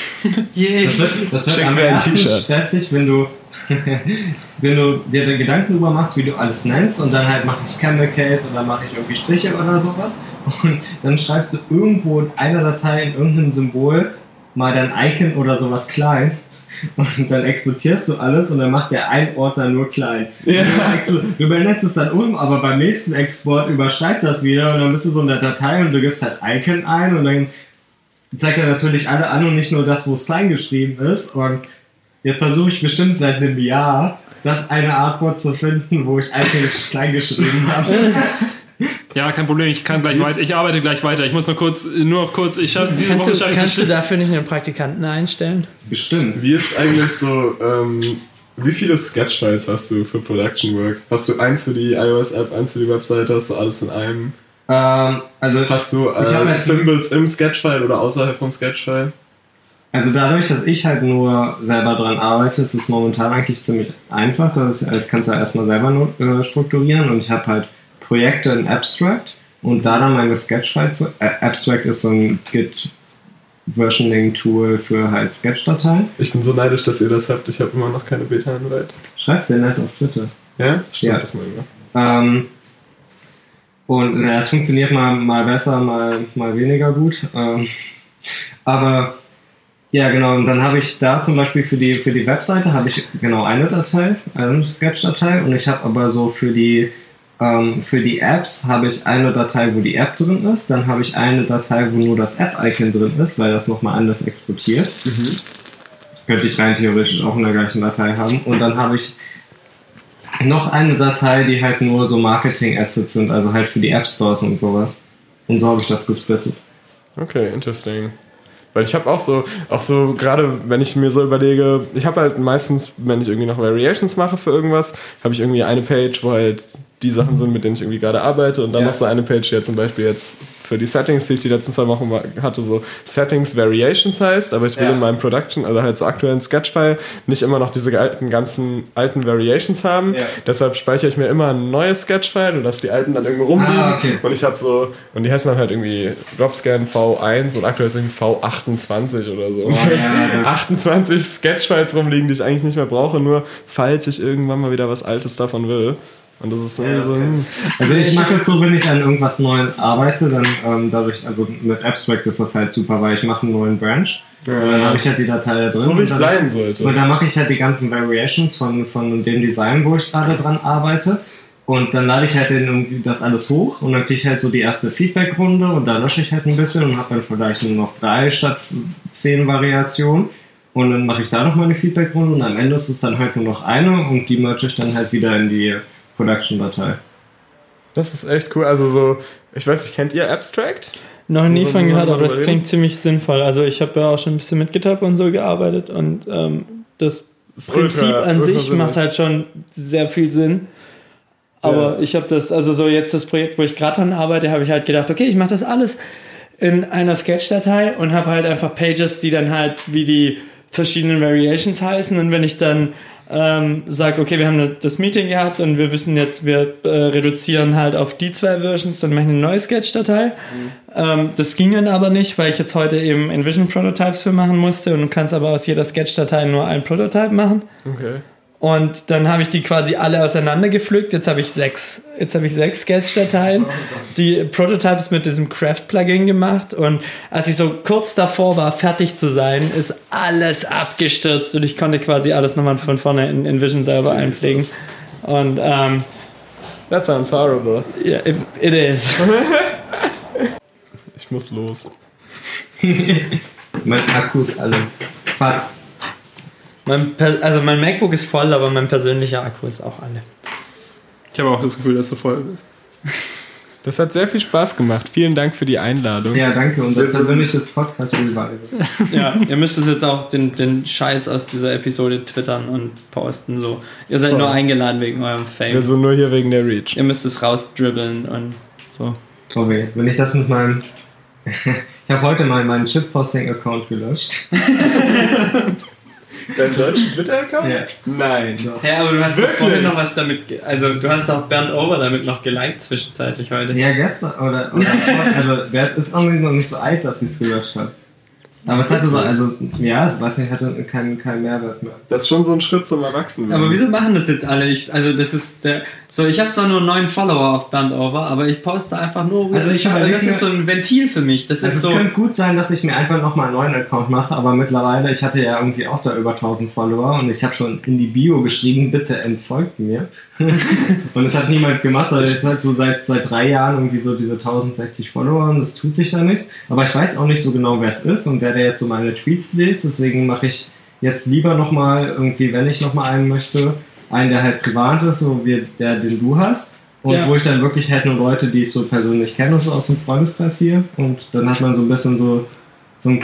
Yay. Das wird, das wird am ein T-Shirt. stressig, wenn du, wenn du dir den Gedanken darüber machst, wie du alles nennst und dann halt mache ich Camel Case oder mache ich irgendwie Striche oder sowas und dann schreibst du irgendwo in einer Datei in irgendeinem Symbol mal dein Icon oder sowas klein und dann exportierst du alles und dann macht der ein Ordner nur klein. Ja. Du benennst es dann um, aber beim nächsten Export überschreibt das wieder und dann bist du so in der Datei und du gibst halt Icon ein und dann zeigt er natürlich alle an und nicht nur das, wo es klein geschrieben ist. Und jetzt versuche ich bestimmt seit einem Jahr, das eine Artboard zu finden, wo ich Icon klein geschrieben habe. Ja, kein Problem, ich kann gleich weiter. Ich arbeite gleich weiter. Ich muss noch kurz, nur noch kurz, ich habe diese Kannst Woche du, kannst du dafür nicht einen Praktikanten einstellen? Bestimmt. Wie ist eigentlich so, ähm, wie viele Sketch-Files hast du für Production Work? Hast du eins für die iOS-App, eins für die Webseite, hast du alles in einem? Ähm, also, Hast du Ich hab äh, Symbols im Sketch-File oder außerhalb vom Sketch-File? also dadurch, dass ich halt nur selber dran arbeite, ist es momentan eigentlich ziemlich einfach. Das, das kannst du ja erstmal selber nur, äh, strukturieren und ich habe halt Projekte in Abstract und da dann meine Sketch-Files. Äh, Abstract ist so ein Git Versioning-Tool für halt Sketch-Dateien. Ich bin so neidisch, dass ihr das habt. Ich habe immer noch keine Beta-Invite. Schreibt der nett auf Twitter. Ja? Stimmt, Ja. das mal immer. Ähm, und ja, es funktioniert mal, mal besser, mal, mal weniger gut. Ähm, aber Ja, genau. Und dann habe ich da zum Beispiel für die, für die Webseite habe ich genau eine Datei, eine Sketch-Datei. Und ich habe aber so für die, ähm, für die Apps habe ich eine Datei, wo die App drin ist. Dann habe ich eine Datei, wo nur das App-Icon drin ist, weil das nochmal anders exportiert. Könnte ich rein theoretisch auch in der gleichen Datei haben. Und dann habe ich noch eine Datei, die halt nur so Marketing-Assets sind, also halt für die App-Stores und sowas. Und so habe ich das gesplittet. Okay, interesting. Weil ich habe auch so, auch so, gerade wenn ich mir so überlege, ich habe halt meistens, wenn ich irgendwie noch Variations mache für irgendwas, habe ich irgendwie eine Page, wo halt die Sachen sind, mit denen ich irgendwie gerade arbeite und dann Ja. noch so eine Page, die jetzt zum Beispiel jetzt für die Settings, die ich die letzten zwei Wochen hatte, so Settings Variations heißt, aber ich will Ja. in meinem Production, also halt so aktuellen Sketch-File, nicht immer noch diese alten, ganzen alten Variations haben. Ja. Deshalb speichere ich mir immer ein neues Sketch-File und lasse die alten dann irgendwo rumliegen. Ah, okay. Und ich habe so, und die heißen dann halt irgendwie Dropscan V1 und aktuell ist irgendwie V28 oder so. Oh, ja, 28 Sketch-Files rumliegen, die ich eigentlich nicht mehr brauche, nur falls ich irgendwann mal wieder was Altes davon will. Und das ist irgendwie Ja, so. hm. Also ich mache es so, wenn ich an irgendwas Neuem arbeite, dann ähm, dadurch, also mit Abstract ist das halt super, weil ich mache einen neuen Branch. Und dann habe ich halt die Datei da drin. So wie und es dann- sein sollte. Und dann mache ich halt die ganzen Variations von, von dem Design, wo ich gerade dran arbeite. Und dann lade ich halt den irgendwie das alles hoch und dann kriege ich halt so die erste Feedback-Runde und da lösche ich halt ein bisschen und habe dann vielleicht nur noch drei statt zehn Variationen. Und dann mache ich da nochmal eine Feedback-Runde und am Ende ist es dann halt nur noch eine und die merge ich dann halt wieder in die Production-Datei. Das ist echt cool. Also so, ich weiß nicht, kennt ihr Abstract? Noch nie Also, von gehört, aber das klingt ziemlich sinnvoll. Also ich habe ja auch schon ein bisschen mit GitHub und so gearbeitet und ähm, das Ist Prinzip ultra- an ultra sich macht halt schon sehr viel Sinn. Aber Ja. ich habe das, also so jetzt das Projekt, wo ich gerade dran arbeite, habe ich halt gedacht, okay, ich mache das alles in einer Sketch-Datei und habe halt einfach Pages, die dann halt wie die verschiedenen Variations heißen. Und wenn ich dann ähm, sage, okay, wir haben das Meeting gehabt und wir wissen jetzt, wir äh, reduzieren halt auf die zwei Versions, dann mache ich eine neue Sketch-Datei. Ähm, das ging dann aber nicht, weil ich jetzt heute eben Envision Prototypes für machen musste und du kannst aber aus jeder Sketch-Datei nur ein Prototype machen. Okay. Und dann habe ich die quasi alle auseinandergepflückt. Jetzt habe ich sechs, jetzt habe ich sechs Sketch-Dateien, die Prototypes mit diesem Craft-Plugin gemacht. Und als ich so kurz davor war, fertig zu sein, ist alles abgestürzt und ich konnte quasi alles nochmal von vorne in InVision selber einpflegen. Und ähm, That sounds horrible. ja, it, it is. Ich muss los. Mein Akku ist alle fast. Mein also mein MacBook ist voll, aber mein persönlicher Akku ist auch alle. Ich habe auch das Gefühl, dass du voll bist. Das hat sehr viel Spaß gemacht. Vielen Dank für die Einladung. Ja, danke. Unser persönliches Podcast-Revival. Ja, ihr müsst es jetzt auch den, den Scheiß aus dieser Episode twittern und posten. So. Ihr seid Voll. nur eingeladen wegen eurem Fame. Wir sind nur hier wegen der Reach. ihr müsst es rausdribbeln und so. Okay, wenn ich das mit meinem. ich habe heute mal meinen Chip-Posting-Account gelöscht. Dein deutschen Twitter-Account? Ja. Nein. Ja, aber du hast Wirklich? vorhin noch was damit. Also, du hast auch Bernd Over damit noch geliked zwischenzeitlich heute. Ja, gestern oder. oder also, wer ist irgendwie noch nicht so alt, dass ich es gelöscht habe. Aber es hatte so, also, ja, es weiß nicht, hatte keinen keinen Mehrwert mehr. Das ist schon so ein Schritt zum Erwachsenen. Aber wieso machen das jetzt alle? Ich, also das ist der. So, ich habe zwar nur neun Follower auf Bandover, aber ich poste einfach nur. Also ich hab- überleg das ist so ein Ventil für mich. Das Also ist es so. könnte gut sein, dass ich mir einfach nochmal einen neuen Account mache, aber mittlerweile, ich hatte ja irgendwie auch da über 1000 Follower und ich habe schon in die Bio geschrieben, bitte entfolgt mir. und es hat niemand gemacht, also jetzt halt so seit, seit drei Jahren irgendwie so diese 1060 Follower und es tut sich da nichts. Aber ich weiß auch nicht so genau, wer es ist und wer der jetzt so meine Tweets liest, deswegen mache ich jetzt lieber nochmal irgendwie, wenn ich nochmal einen möchte, einen, der halt privat ist, so wie der, den du hast. Und Ja. wo ich dann wirklich halt nur Leute, die ich so persönlich kenne, so aus dem Freundeskreis hier. Und dann hat man so ein bisschen so, so, ein,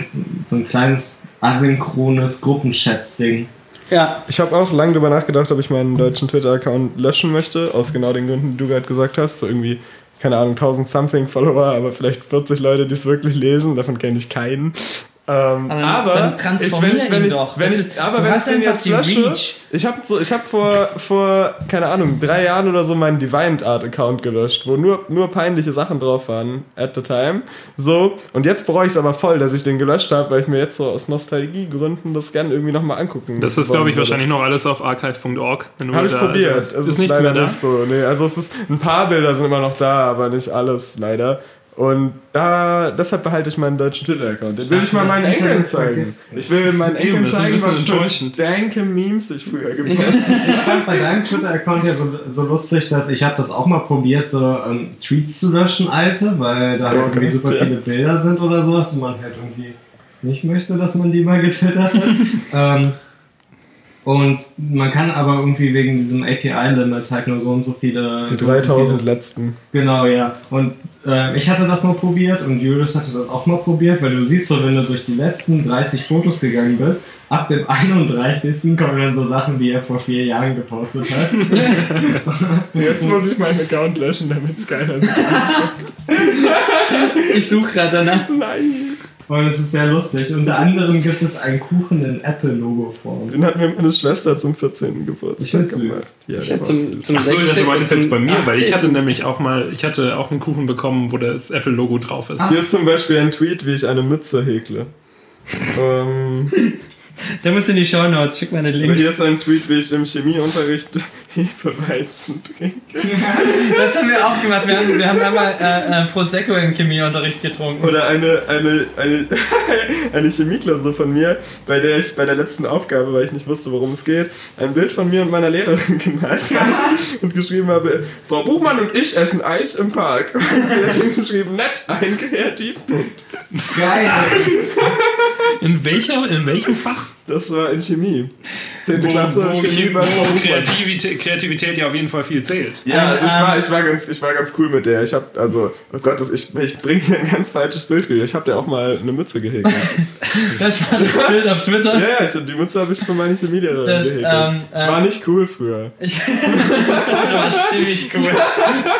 so ein kleines asynchrones Gruppenchat-Ding. Ja, Ich habe auch lange darüber nachgedacht, ob ich meinen deutschen Twitter-Account löschen möchte, aus genau den Gründen, die du gerade gesagt hast. So irgendwie, keine Ahnung, 1000 something Follower, aber vielleicht 40 Leute, die es wirklich lesen. Davon kenne ich keinen. Ähm, Aber dann- aber dann transformier ich, wenn ich, wenn ihn ich, doch. Wenn Das ich, ist- aber du wenn ich hast den einfach jetzt die lösche, Reach. ich habe so, ich habe vor, vor, keine Ahnung, drei Jahren oder so meinen Divine Art Account gelöscht, wo nur, nur peinliche Sachen drauf waren at the time. So, und jetzt bereue ich es aber voll, dass ich den gelöscht habe, weil ich mir jetzt so aus Nostalgiegründen das gerne irgendwie nochmal angucken Das ist, glaube ich, würde. wahrscheinlich noch alles auf archive.org. wenn du Habe ich da- probiert. da- Es ist, nichts leider mehr da. nicht so. Nee, also es ist ein paar Bilder sind immer noch da, aber nicht alles leider. Und da, deshalb behalte ich meinen deutschen Twitter-Account. Den will ich mal meinen Enkeln zeigen. Ich will meinen Enkeln zeigen, was für danke Memes ich früher gemacht habe. Ich fand bei deinem Twitter-Account ja so, so lustig, dass ich habe das auch mal probiert, so ähm, Tweets zu löschen, alte, weil da halt Okay, irgendwie super ja. viele Bilder sind oder sowas und man halt irgendwie nicht möchte, dass man die mal getwittert hat. ähm, und man kann aber irgendwie wegen diesem API-Limit halt nur so und so viele. Die so und so 3000 viele- letzten. Genau, ja. Und äh, ich hatte das mal probiert und Julius hatte das auch mal probiert, weil du siehst so, wenn du durch die letzten 30 Fotos gegangen bist, ab dem 31. kommen dann so Sachen, die er vor vier Jahren gepostet hat. Jetzt muss ich meinen Account löschen, damit es keiner sieht. Ich suche gerade danach. Nein. Und es ist sehr lustig. Unter anderem gibt es einen Kuchen in Apple-Logo-Form. Den hat mir meine Schwester zum 14. Geburtstag Ich süß. gemacht. Ja, Ich hatte zum, süß. zum Achso, 16. du meintest jetzt bei mir, weil ich 18. hatte nämlich auch mal, ich hatte auch einen Kuchen bekommen, wo das Apple-Logo drauf ist. Hier ist zum Beispiel ein Tweet, wie ich eine Mütze häkle. ähm, Der muss in die Show Notes. Schick mal den und Link. hier ist ein Tweet, wie ich im Chemieunterricht Hefeweizen trinke. Das haben wir auch gemacht. Wir haben, wir haben einmal äh, äh, Prosecco im Chemieunterricht getrunken. Oder eine, eine, eine, eine Chemieklausur von mir, bei der ich bei der letzten Aufgabe, weil ich nicht wusste, worum es geht, ein Bild von mir und meiner Lehrerin gemalt habe und geschrieben habe, Frau Buchmann und ich essen Eis im Park. Und sie hat geschrieben, nett, ein Kreativpunkt. Geil! In, welcher, in welchem Fach? Das war in Chemie. Zehnte Wo, Klasse, wo, Chemie wo bei Frau Buchmann. Kreativität, Kreativität ja auf jeden Fall viel zählt. Ja, also ich Ähm, war, ich war ganz, ich war ganz cool mit der. Ich hab, also, oh Gott, das, ich, ich bringe hier ein ganz falsches Bild rüber. Ich habe der auch mal eine Mütze gehegt. Das war das Bild auf Twitter. ja, ja, ich, die Mütze habe ich für meine Chemielehrerin Das, gehäkelt. ähm, das äh, war nicht cool früher. Ich, das war ziemlich cool.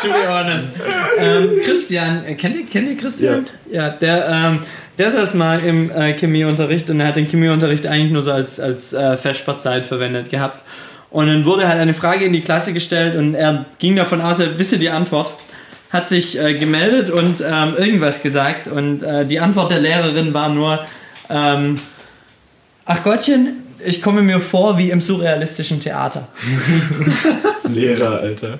To be honest. Ähm, Christian, äh, kennt ihr, kennt ihr Christian? Ja, der, ähm, der saß mal im äh, Chemieunterricht und er hat den Chemieunterricht eigentlich nur so als, als äh, Vesperzeit verwendet gehabt. Und dann wurde halt eine Frage in die Klasse gestellt und er ging davon aus, er wisse die Antwort. Hat sich äh, gemeldet und ähm, irgendwas gesagt und äh, die Antwort der Lehrerin war nur, ähm, ach Gottchen, ich komme mir vor wie im surrealistischen Theater. Lehrer, Alter.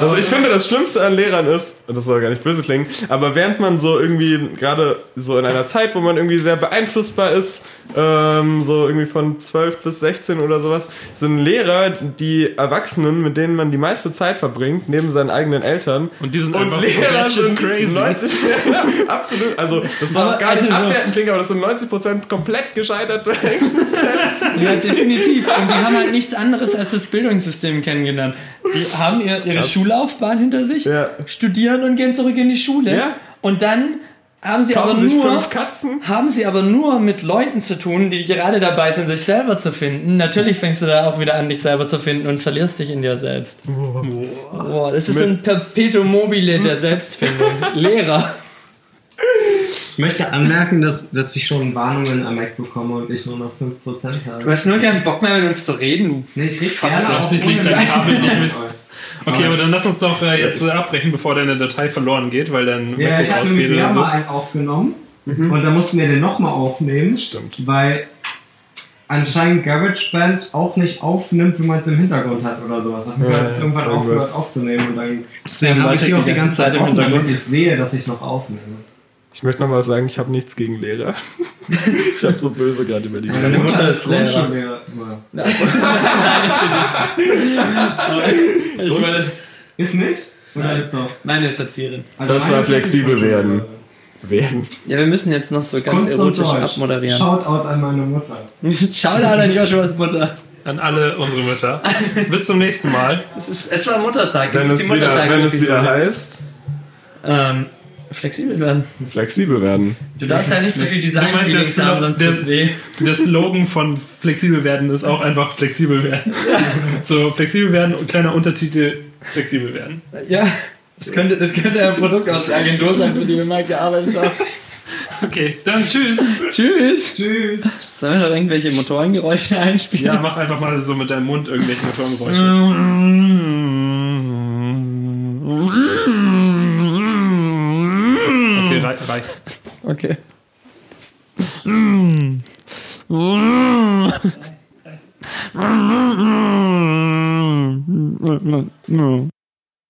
Also ich finde, das Schlimmste an Lehrern ist, und das soll gar nicht böse klingen, aber während man so irgendwie, gerade so in einer Zeit, wo man irgendwie sehr beeinflussbar ist, ähm, so irgendwie von 12 bis 16 oder sowas, sind Lehrer die Erwachsenen, mit denen man die meiste Zeit verbringt, neben seinen eigenen Eltern. Und die sind Und einfach Lehrer sind crazy. 90 absolut, also das soll gar nicht also so- abwertend klingen, aber das sind 90% komplett gescheiterte Existenz. Ja, definitiv. Und die haben halt nichts anderes als das Bildungssystem kennengelernt. Die haben ihr, ihre. Schullaufbahn hinter sich, Ja. studieren und gehen zurück in die Schule. Ja. Und dann haben sie Kaufen aber nur haben sie aber nur mit Leuten zu tun, die gerade dabei sind, sich selber zu finden. Natürlich fängst du da auch wieder an, dich selber zu finden und verlierst dich in dir selbst. Boah, das ist so ein Perpetuum mobile der Selbstfindung. Lehrer. Ich möchte anmerken, dass, dass ich schon Warnungen am Mac bekomme und ich nur noch 5% habe. Du hast nur keinen Bock mehr mit uns zu reden. Nee, ich rede Fast gerne auch absichtlich dein. Kabel nicht mit. Okay, aber dann lass uns doch äh, jetzt abbrechen, bevor deine Datei verloren geht, weil dein Ja, ich MacBook habe ausgeht oder so. mal einen aufgenommen und da mussten wir den nochmal aufnehmen, Stimmt. weil anscheinend GarageBand auch nicht aufnimmt, wenn man es im Hintergrund hat oder sowas. Ja, hat es irgendwann aufgehört aufzunehmen und dann, dann habe ich sie ich auch die ganze Zeit im Hintergrund. ich sehe, dass ich noch aufnehme. Ich möchte noch mal sagen, ich habe nichts gegen Lehrer. ich habe so böse gerade über die Meine Mutter ist Lehrer. Nein, ist sie nicht. Aber ich meine, Ist nicht? Oder ist doch? meine ist Erzieherin. Also Das war flexibel werden. Werden. Ja, wir müssen jetzt noch so ganz Kunst erotisch abmoderieren. Shoutout an meine Mutter. Da an Joshuas Mutter. An alle unsere Mütter. Bis zum nächsten Mal. Es, ist, es war Muttertag. Wenn ist es, die wieder, wenn es wieder heißt, Ähm, flexibel werden. flexibel werden. Du darfst ja nicht so viel Du meinst, der, haben, sonst der, weh. der Slogan von flexibel werden ist auch einfach flexibel werden. So, flexibel werden und kleiner Untertitel flexibel werden. Ja, das könnte, das könnte ein Produkt aus der Agentur sein, für die wir mal gearbeitet haben. Okay, dann tschüss. Tschüss. Tschüss. Sollen wir noch irgendwelche Motorengeräusche einspielen? Ja, mach einfach mal so mit deinem Mund irgendwelche Motorengeräusche. Okay, rei reicht. Okay.